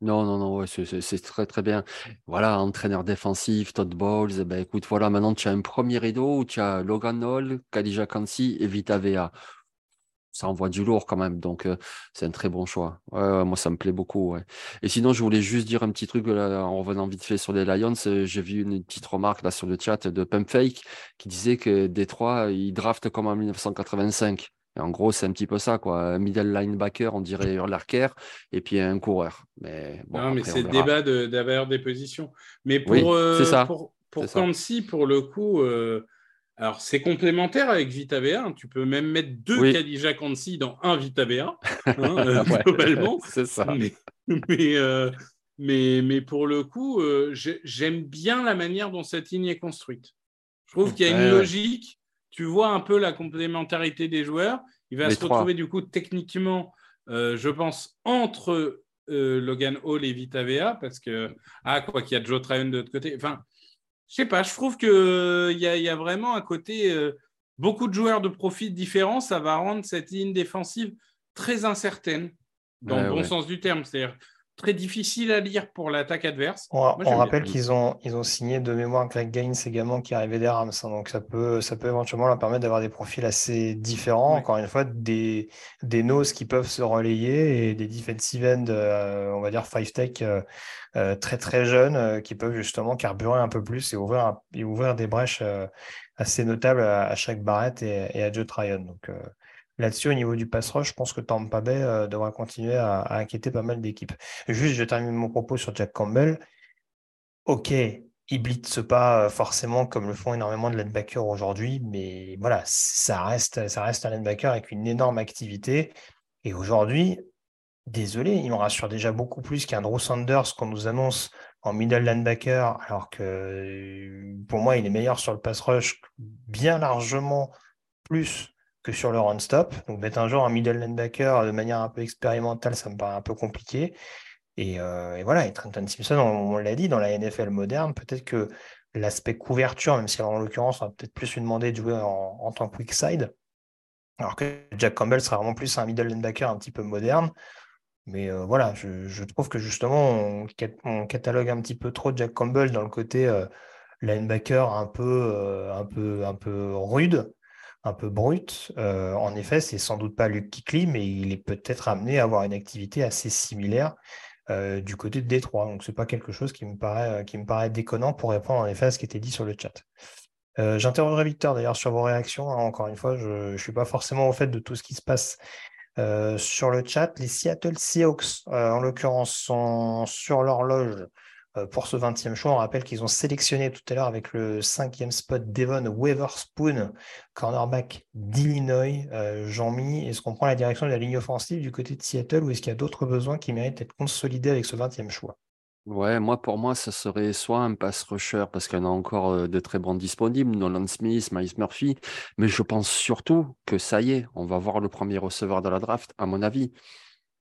Non, non, non, c'est très très bien. Voilà, entraîneur défensif, Todd Bowles. Eh ben, écoute, voilà, maintenant tu as un premier rideau où tu as Logan Hall, Kalija Kansi et Vita Vea ça envoie du lourd quand même. Donc, euh, c'est un très bon choix. moi, ça me plaît beaucoup. Et sinon, je voulais juste dire un petit truc en revenant vite fait sur les Lions. Euh, j'ai vu une petite remarque là sur le chat de Pumpfake qui disait que Détroit, ils draftent comme en 1985. Et en gros, c'est un petit peu ça, quoi. Un middle linebacker, on dirait Urlarker, et puis un coureur. Mais non, mais c'est le débat d'avoir des positions. Mais pour, euh, ça. pour, pour pour le coup, alors, c'est complémentaire avec Vita V1. Hein. Tu peux même mettre deux oui. Kansi dans un Vita V1, hein, <laughs> euh, globalement. <laughs> c'est ça. Euh, mais, mais, pour le coup, euh, j'aime bien la manière dont cette ligne est construite. Je trouve qu'il y a une logique. Tu vois un peu la complémentarité des joueurs. Il va se retrouver, du coup, techniquement, je pense, entre Logan Hall et Vita VA, parce que, ah, quoi qu'il y a Joe Tryon de l'autre côté. Enfin, je sais pas, je trouve qu'il euh, y, y, a vraiment un côté, euh, beaucoup de joueurs de profil différents, ça va rendre cette ligne défensive très incertaine, dans le bon sens du terme. C'est-à-dire, très difficile à lire pour l'attaque adverse. On, rappelle qu'ils ont, ils ont signé de mémoire Greg Gaines également qui arrivait des Rams. Hein, donc ça peut, ça peut éventuellement leur permettre d'avoir des profils assez différents. Encore une fois, des, des noses qui peuvent se relayer et des defensive end, euh, on va dire five tech euh, euh, très très jeunes qui peuvent justement carburer un peu plus et ouvrir, et ouvrir des brèches assez notables à, chaque Barrett et, et à Joe Tryon. Donc Là-dessus, au niveau du pass rush, je pense que Tampa Bay euh, devra continuer à, inquiéter pas mal d'équipes. Juste, je termine mon propos sur Jack Campbell. Ok, il blitz pas euh, forcément comme le font énormément de linebackers aujourd'hui, mais voilà, ça reste, ça reste un linebacker avec une énorme activité. Et aujourd'hui, désolé, il me rassure déjà beaucoup plus qu'un Drew Sanders qu'on nous annonce en middle linebacker, alors que pour moi, il est meilleur sur le pass rush bien largement plus sur le run-stop. Donc mettre un jour un middle linebacker de manière un peu expérimentale, ça me paraît un peu compliqué. Et, euh, voilà, et Trenton Simpson, on, l'a dit, dans la NFL moderne, peut-être que l'aspect couverture, même si en l'occurrence, on va peut-être plus lui demander de jouer en, tant que quick side, alors que Jack Campbell sera vraiment plus un middle linebacker un petit peu moderne. Mais euh, voilà, je, trouve que justement, on, catalogue un petit peu trop Jack Campbell dans le côté euh, linebacker un peu, un peu, un peu rude un peu brut. Euh, en effet, c'est sans doute pas Luke Kikli, mais il est peut-être amené à avoir une activité assez similaire euh, du côté de Détroit. Donc, ce n'est pas quelque chose qui me, paraît, qui me paraît déconnant pour répondre en effet à ce qui était dit sur le chat. Euh, j'interrogerai Victor d'ailleurs sur vos réactions. Hein. Encore une fois, je ne suis pas forcément au fait de tout ce qui se passe sur le chat. Les Seattle Seahawks, en l'occurrence, sont sur l'horloge euh, pour ce 20e choix. On rappelle qu'ils ont sélectionné tout à l'heure avec le cinquième spot Devon Weatherspoon, cornerback d'Illinois. Euh, Jean-Mi, est-ce qu'on prend la direction de la ligne offensive du côté de Seattle ou est-ce qu'il y a d'autres besoins qui méritent d'être consolidés avec ce 20e choix? Ouais, moi, pour moi, ça serait soit un pass rusher parce en a encore euh, de très bons disponibles, Nolan Smith, Miles Murphy, mais je pense surtout que ça y est, on va voir le premier receveur de la draft, à mon avis.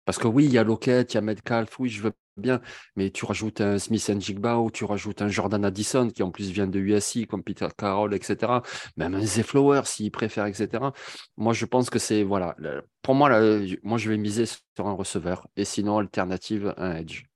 Parce que oui, il y a Lockett, il y a Metcalf, oui, je veux bien, mais tu rajoutes un Smith Jigba ou tu rajoutes un Jordan Addison qui en plus vient de USC, comme Peter Carroll, etc. Même un Zay Flower s'il préfère, etc. Moi, je pense que c'est, voilà, pour moi, moi, je vais miser sur un receveur et sinon, alternative, un edge.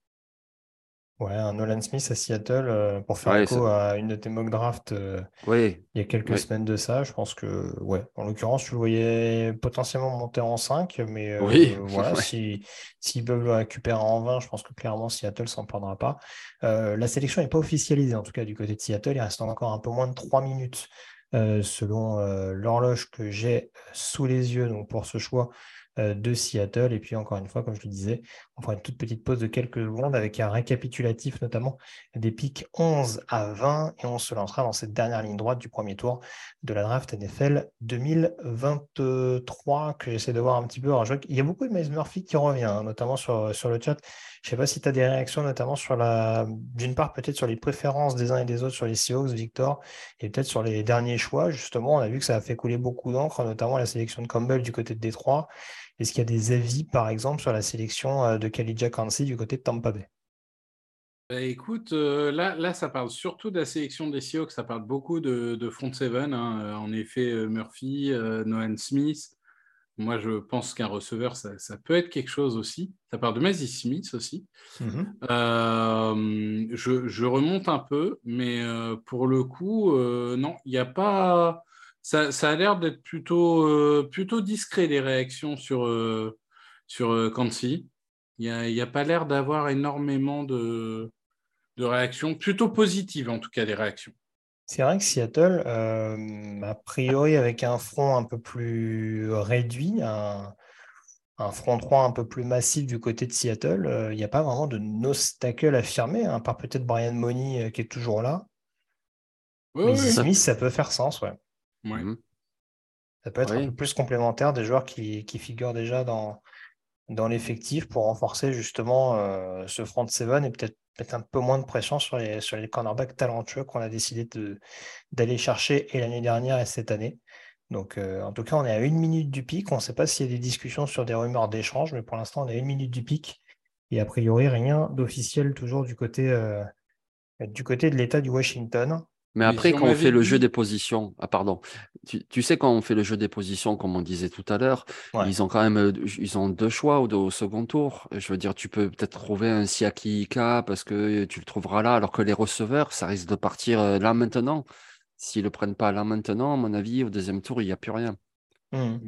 Ouais, un Nolan Smith à Seattle euh, pour faire écho à une de tes mock drafts euh, il y a quelques semaines de ça. Je pense que, ouais, en l'occurrence, tu le voyais potentiellement monter en 5, mais euh, <laughs> voilà, s'ils peuvent le récupérer en 20, je pense que clairement Seattle s'en prendra pas. la sélection n'est pas officialisée, en tout cas, du côté de Seattle. Il reste encore un peu moins de 3 minutes selon l'horloge que j'ai sous les yeux donc pour ce choix de Seattle. Et puis, encore une fois, comme je le disais, on une toute petite pause de quelques secondes avec un récapitulatif notamment des pics 11 à 20 et on se lancera dans cette dernière ligne droite du premier tour de la draft NFL 2023 que j'essaie de voir un petit peu. il y a beaucoup de Miles Murphy qui revient, hein, notamment sur, sur le chat. Je ne sais pas si tu as des réactions, notamment sur la, d'une part peut-être sur les préférences des uns et des autres sur les Seahawks, Victor, et peut-être sur les derniers choix. Justement, on a vu que ça a fait couler beaucoup d'encre, notamment la sélection de Campbell du côté de Détroit. Est-ce qu'il y a des avis, par exemple, sur la sélection euh, de Khalidja Kansi du côté de Tampa Bay? Bah, écoute, euh, là, là, ça parle surtout de la sélection des Seahawks, ça parle beaucoup de, front seven. Hein. Euh, en effet, Murphy, Nolan Smith. Moi, je pense qu'un receveur, ça, peut être quelque chose aussi. Ça parle de Mazzy Smith aussi. Mm-hmm. je, remonte un peu, mais pour le coup, non, il n'y a pas ça, a l'air d'être plutôt, euh, plutôt discret les réactions sur, euh, sur euh, Kansi. Il n'y a, a, pas l'air d'avoir énormément de, de réactions, plutôt positives en tout cas les réactions. C'est vrai que Seattle, a priori avec un front un peu plus réduit, un, front 3 un peu plus massif du côté de Seattle, il n'y a pas vraiment de nostacle affirmé, hein, à part peut-être Brian Money qui est toujours là. Oui, Smith, ça peut faire sens, ouais. Mmh Ça peut être un peu plus complémentaire des joueurs qui, figurent déjà dans, dans l'effectif pour renforcer justement euh, ce front seven et peut-être mettre un peu moins de pression sur les, sur les cornerbacks talentueux qu'on a décidé d'aller chercher et l'année dernière et cette année. Donc, euh, en tout cas, on est à une minute du pic. On ne sait pas s'il y a des discussions sur des rumeurs d'échange, mais pour l'instant, on est à une minute du pic. Et a priori, rien d'officiel toujours du côté, euh, du côté de l'État du Washington. Mais après, quand on fait le jeu des positions, ah pardon, tu, sais quand on fait le jeu des positions, comme on disait tout à l'heure, ils ont quand même ils ont deux choix au, au, second tour. Je veux dire, tu peux peut-être trouver un Siaki Ika parce que tu le trouveras là, alors que les receveurs, ça risque de partir là maintenant. S'ils le prennent pas là maintenant, à mon avis, au deuxième tour, il n'y a plus rien. Mmh.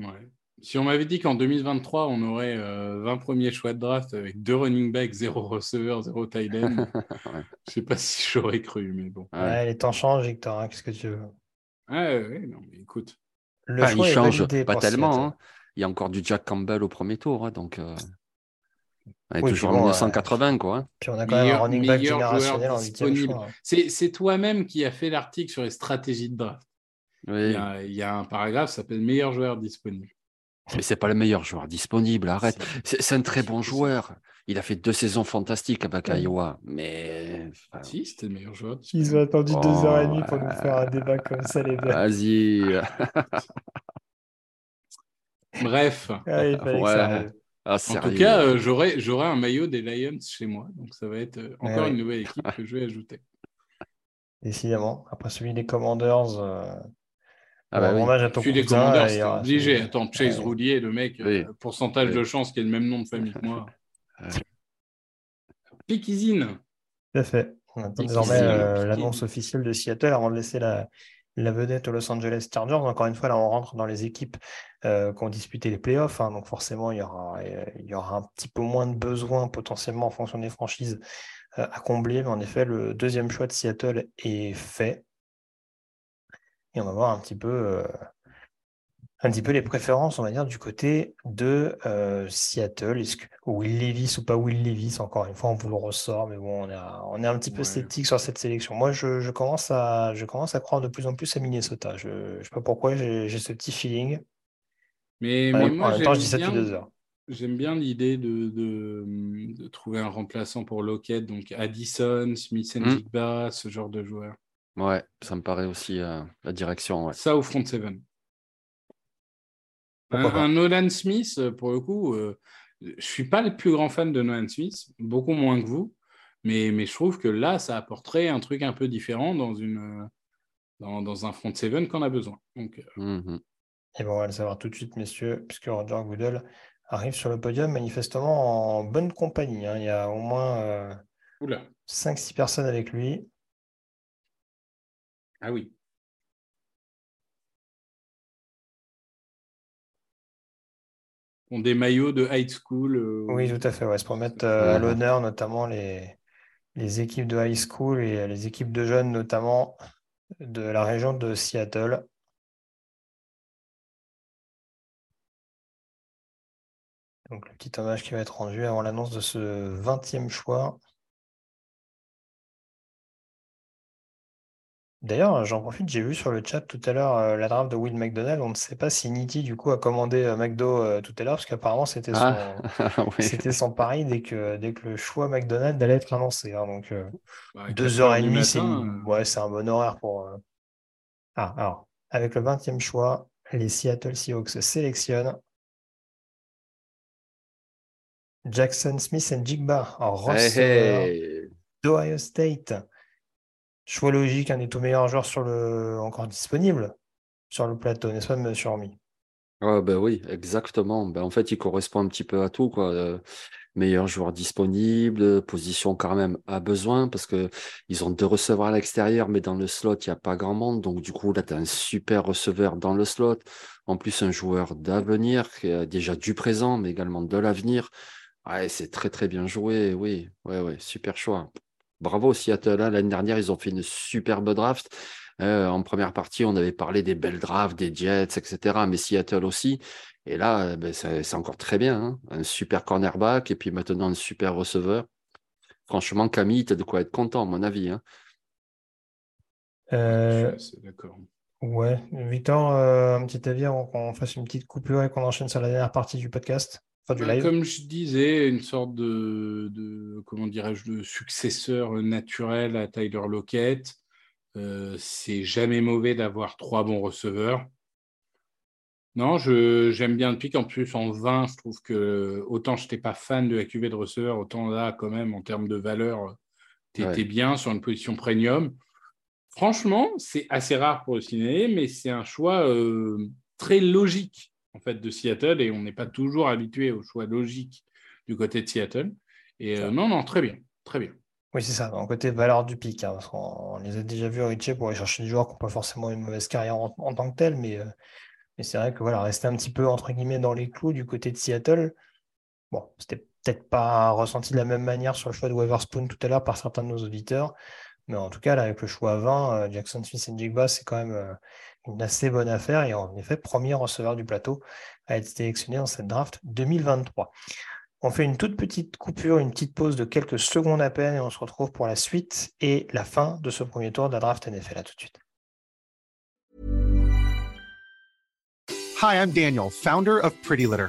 Si on m'avait dit qu'en 2023, on aurait 20 euh, premiers choix de draft avec deux running backs, zéro receveur, zéro tight end, <laughs> je sais pas si j'aurais cru, mais bon. Ouais, les temps changent, Victor. Hein, qu'est-ce que tu veux? Ouais, non, mais écoute. Le choix il change pas tellement. Hein. Il y a encore du Jack Campbell au premier tour, hein, donc. Euh... On est toujours en 1980, quoi. Puis on a quand même un running back générationnel en disponible. C'est toi-même qui as fait l'article sur les stratégies de draft. Oui. Il, y a, un paragraphe qui s'appelle meilleur joueur disponible. Mais c'est pas le meilleur joueur disponible, arrête. C'est un très bon joueur. Il a fait deux saisons fantastiques avec Iowa, mais. Si, c'était le meilleur joueur. Ils ont attendu deux heures et demie pour nous faire un débat comme ça, les gars. Vas-y. <laughs> Bref. Ah, en tout cas, euh, j'aurai un maillot des Lions chez moi. Donc ça va être euh, encore une nouvelle équipe que je vais ajouter. Décidément. Après celui des Commanders, euh, ah bah hommage à ton cousin. des commandeurs, c'est obligé. Attends, Chase ouais. Roulier, le mec, euh, pourcentage de chance qu'il ait le même nom de famille que moi. Pikizine. Tout à fait. On attend désormais euh, l'annonce officielle de Seattle avant de laisser la, la, vedette aux Los Angeles Chargers. Encore une fois, là, on rentre dans les équipes euh, qui ont disputé les playoffs. Hein, donc forcément, il y, aura, il y aura un petit peu moins de besoins potentiellement en fonction des franchises à combler. Mais en effet, le deuxième choix de Seattle est fait. Et on va voir un petit peu, euh, un petit peu les préférences, on va dire, du côté de euh, Seattle. Est-ce que Will Levis ou pas Will Levis? Encore une fois, on vous le ressort, mais bon, on est, on est un petit peu sceptique sur cette sélection. Moi, je, commence à, je commence à croire de plus en plus à Minnesota. Je ne sais pas pourquoi, j'ai ce petit feeling. Mais, moi, je dis ça depuis deux heures. J'aime bien l'idée de, de, trouver un remplaçant pour Lockett, donc Addison, Smith and mmh. ce genre de joueurs. Ouais, ça me paraît aussi euh, la direction. Ça au front seven. Un, Nolan Smith, euh, pour le coup, euh, je ne suis pas le plus grand fan de Nolan Smith, beaucoup moins que vous, mais, mais je trouve que là, ça apporterait un truc un peu différent dans, une, dans, un front seven qu'on a besoin. Donc, mmh Et bon, on va le savoir tout de suite, messieurs, puisque Roger Goodell arrive sur le podium manifestement en bonne compagnie. Hein. Il y a au moins 5-6 personnes avec lui. Ah oui. ont des maillots de high school. Euh, oui, tout à fait. Ouais. C'est pour mettre euh, à l'honneur notamment les, les équipes de high school et les équipes de jeunes, notamment de la région de Seattle. Donc le petit hommage qui va être rendu avant l'annonce de ce 20e choix. D'ailleurs, j'en profite, j'ai vu sur le chat tout à l'heure euh, la draft de Will McDonald. On ne sait pas si Nitti du coup a commandé euh, McDo euh, tout à l'heure, parce qu'apparemment c'était ah, son... <laughs> son pari dès que, dès que le choix McDonald allait être annoncé. Hein. donc bah, deux heures et demie, c'est ouais, c'est un bon horaire pour. Ah, alors, avec le 20e choix, les Seattle Seahawks sélectionnent Jackson Smith et Jigba en receveur d'Ohio State. Choix logique, un des tout meilleurs joueurs sur le... encore disponible sur le plateau, n'est-ce pas, M. Hormy ah ben oui, exactement. Ben, en fait, il correspond un petit peu à tout. Quoi. Euh, meilleur joueur disponible, position quand même à besoin, parce que ils ont deux receveurs à l'extérieur, mais dans le slot, il n'y a pas grand monde. Donc, du coup, là, tu as un super receveur dans le slot. En plus, un joueur d'avenir, qui déjà du présent, mais également de l'avenir. Ouais, c'est très, très bien joué. Oui, ouais, ouais, super choix bravo Seattle. Hein. L'année dernière, ils ont fait une superbe draft. Euh, en première partie, on avait parlé des belles drafts, des Jets, etc. Mais Seattle aussi. Et là, euh, ben, c'est encore très bien. Hein. Un super cornerback et puis maintenant un super receveur. Franchement, Camille, tu as de quoi être content, à mon avis. Hein. Euh, d'accord. Ouais, Victor, un petit avis avant qu'on fasse une petite coupure et qu'on enchaîne sur la dernière partie du podcast? Bah, comme je disais, une sorte de, comment dirais-je, de successeur naturel à Tyler Lockett. Euh, c'est jamais mauvais d'avoir trois bons receveurs. Non, j'aime bien le pic. En plus, en 20, je trouve que autant je n'étais pas fan de la QV de receveur, autant là, quand même, en termes de valeur, tu étais bien sur une position premium. Franchement, c'est assez rare pour le ciné, mais c'est un choix euh, très logique en fait de Seattle et on n'est pas toujours habitué au choix logique du côté de Seattle. Et euh, non, non, très bien, très bien. Oui, c'est ça, en côté valeur du pic. Hein, on, les a déjà vus Richie pour aller chercher des joueurs qui n'ont pas forcément une mauvaise carrière en, tant que tel, mais, euh, mais c'est vrai que voilà, rester un petit peu entre guillemets dans les clous du côté de Seattle, bon, c'était peut-être pas ressenti de la même manière sur le choix de Weatherspoon tout à l'heure par certains de nos auditeurs, mais en tout cas, là, avec le choix 20, euh, Jackson Smith et Jigba, c'est quand même une assez bonne affaire et en effet, premier receveur du plateau à être sélectionné dans cette draft 2023. On fait une toute petite coupure, une petite pause de quelques secondes à peine et on se retrouve pour la suite et la fin de ce premier tour de la draft NFL. À tout de suite. Hi, I'm Daniel, founder of Pretty Litter.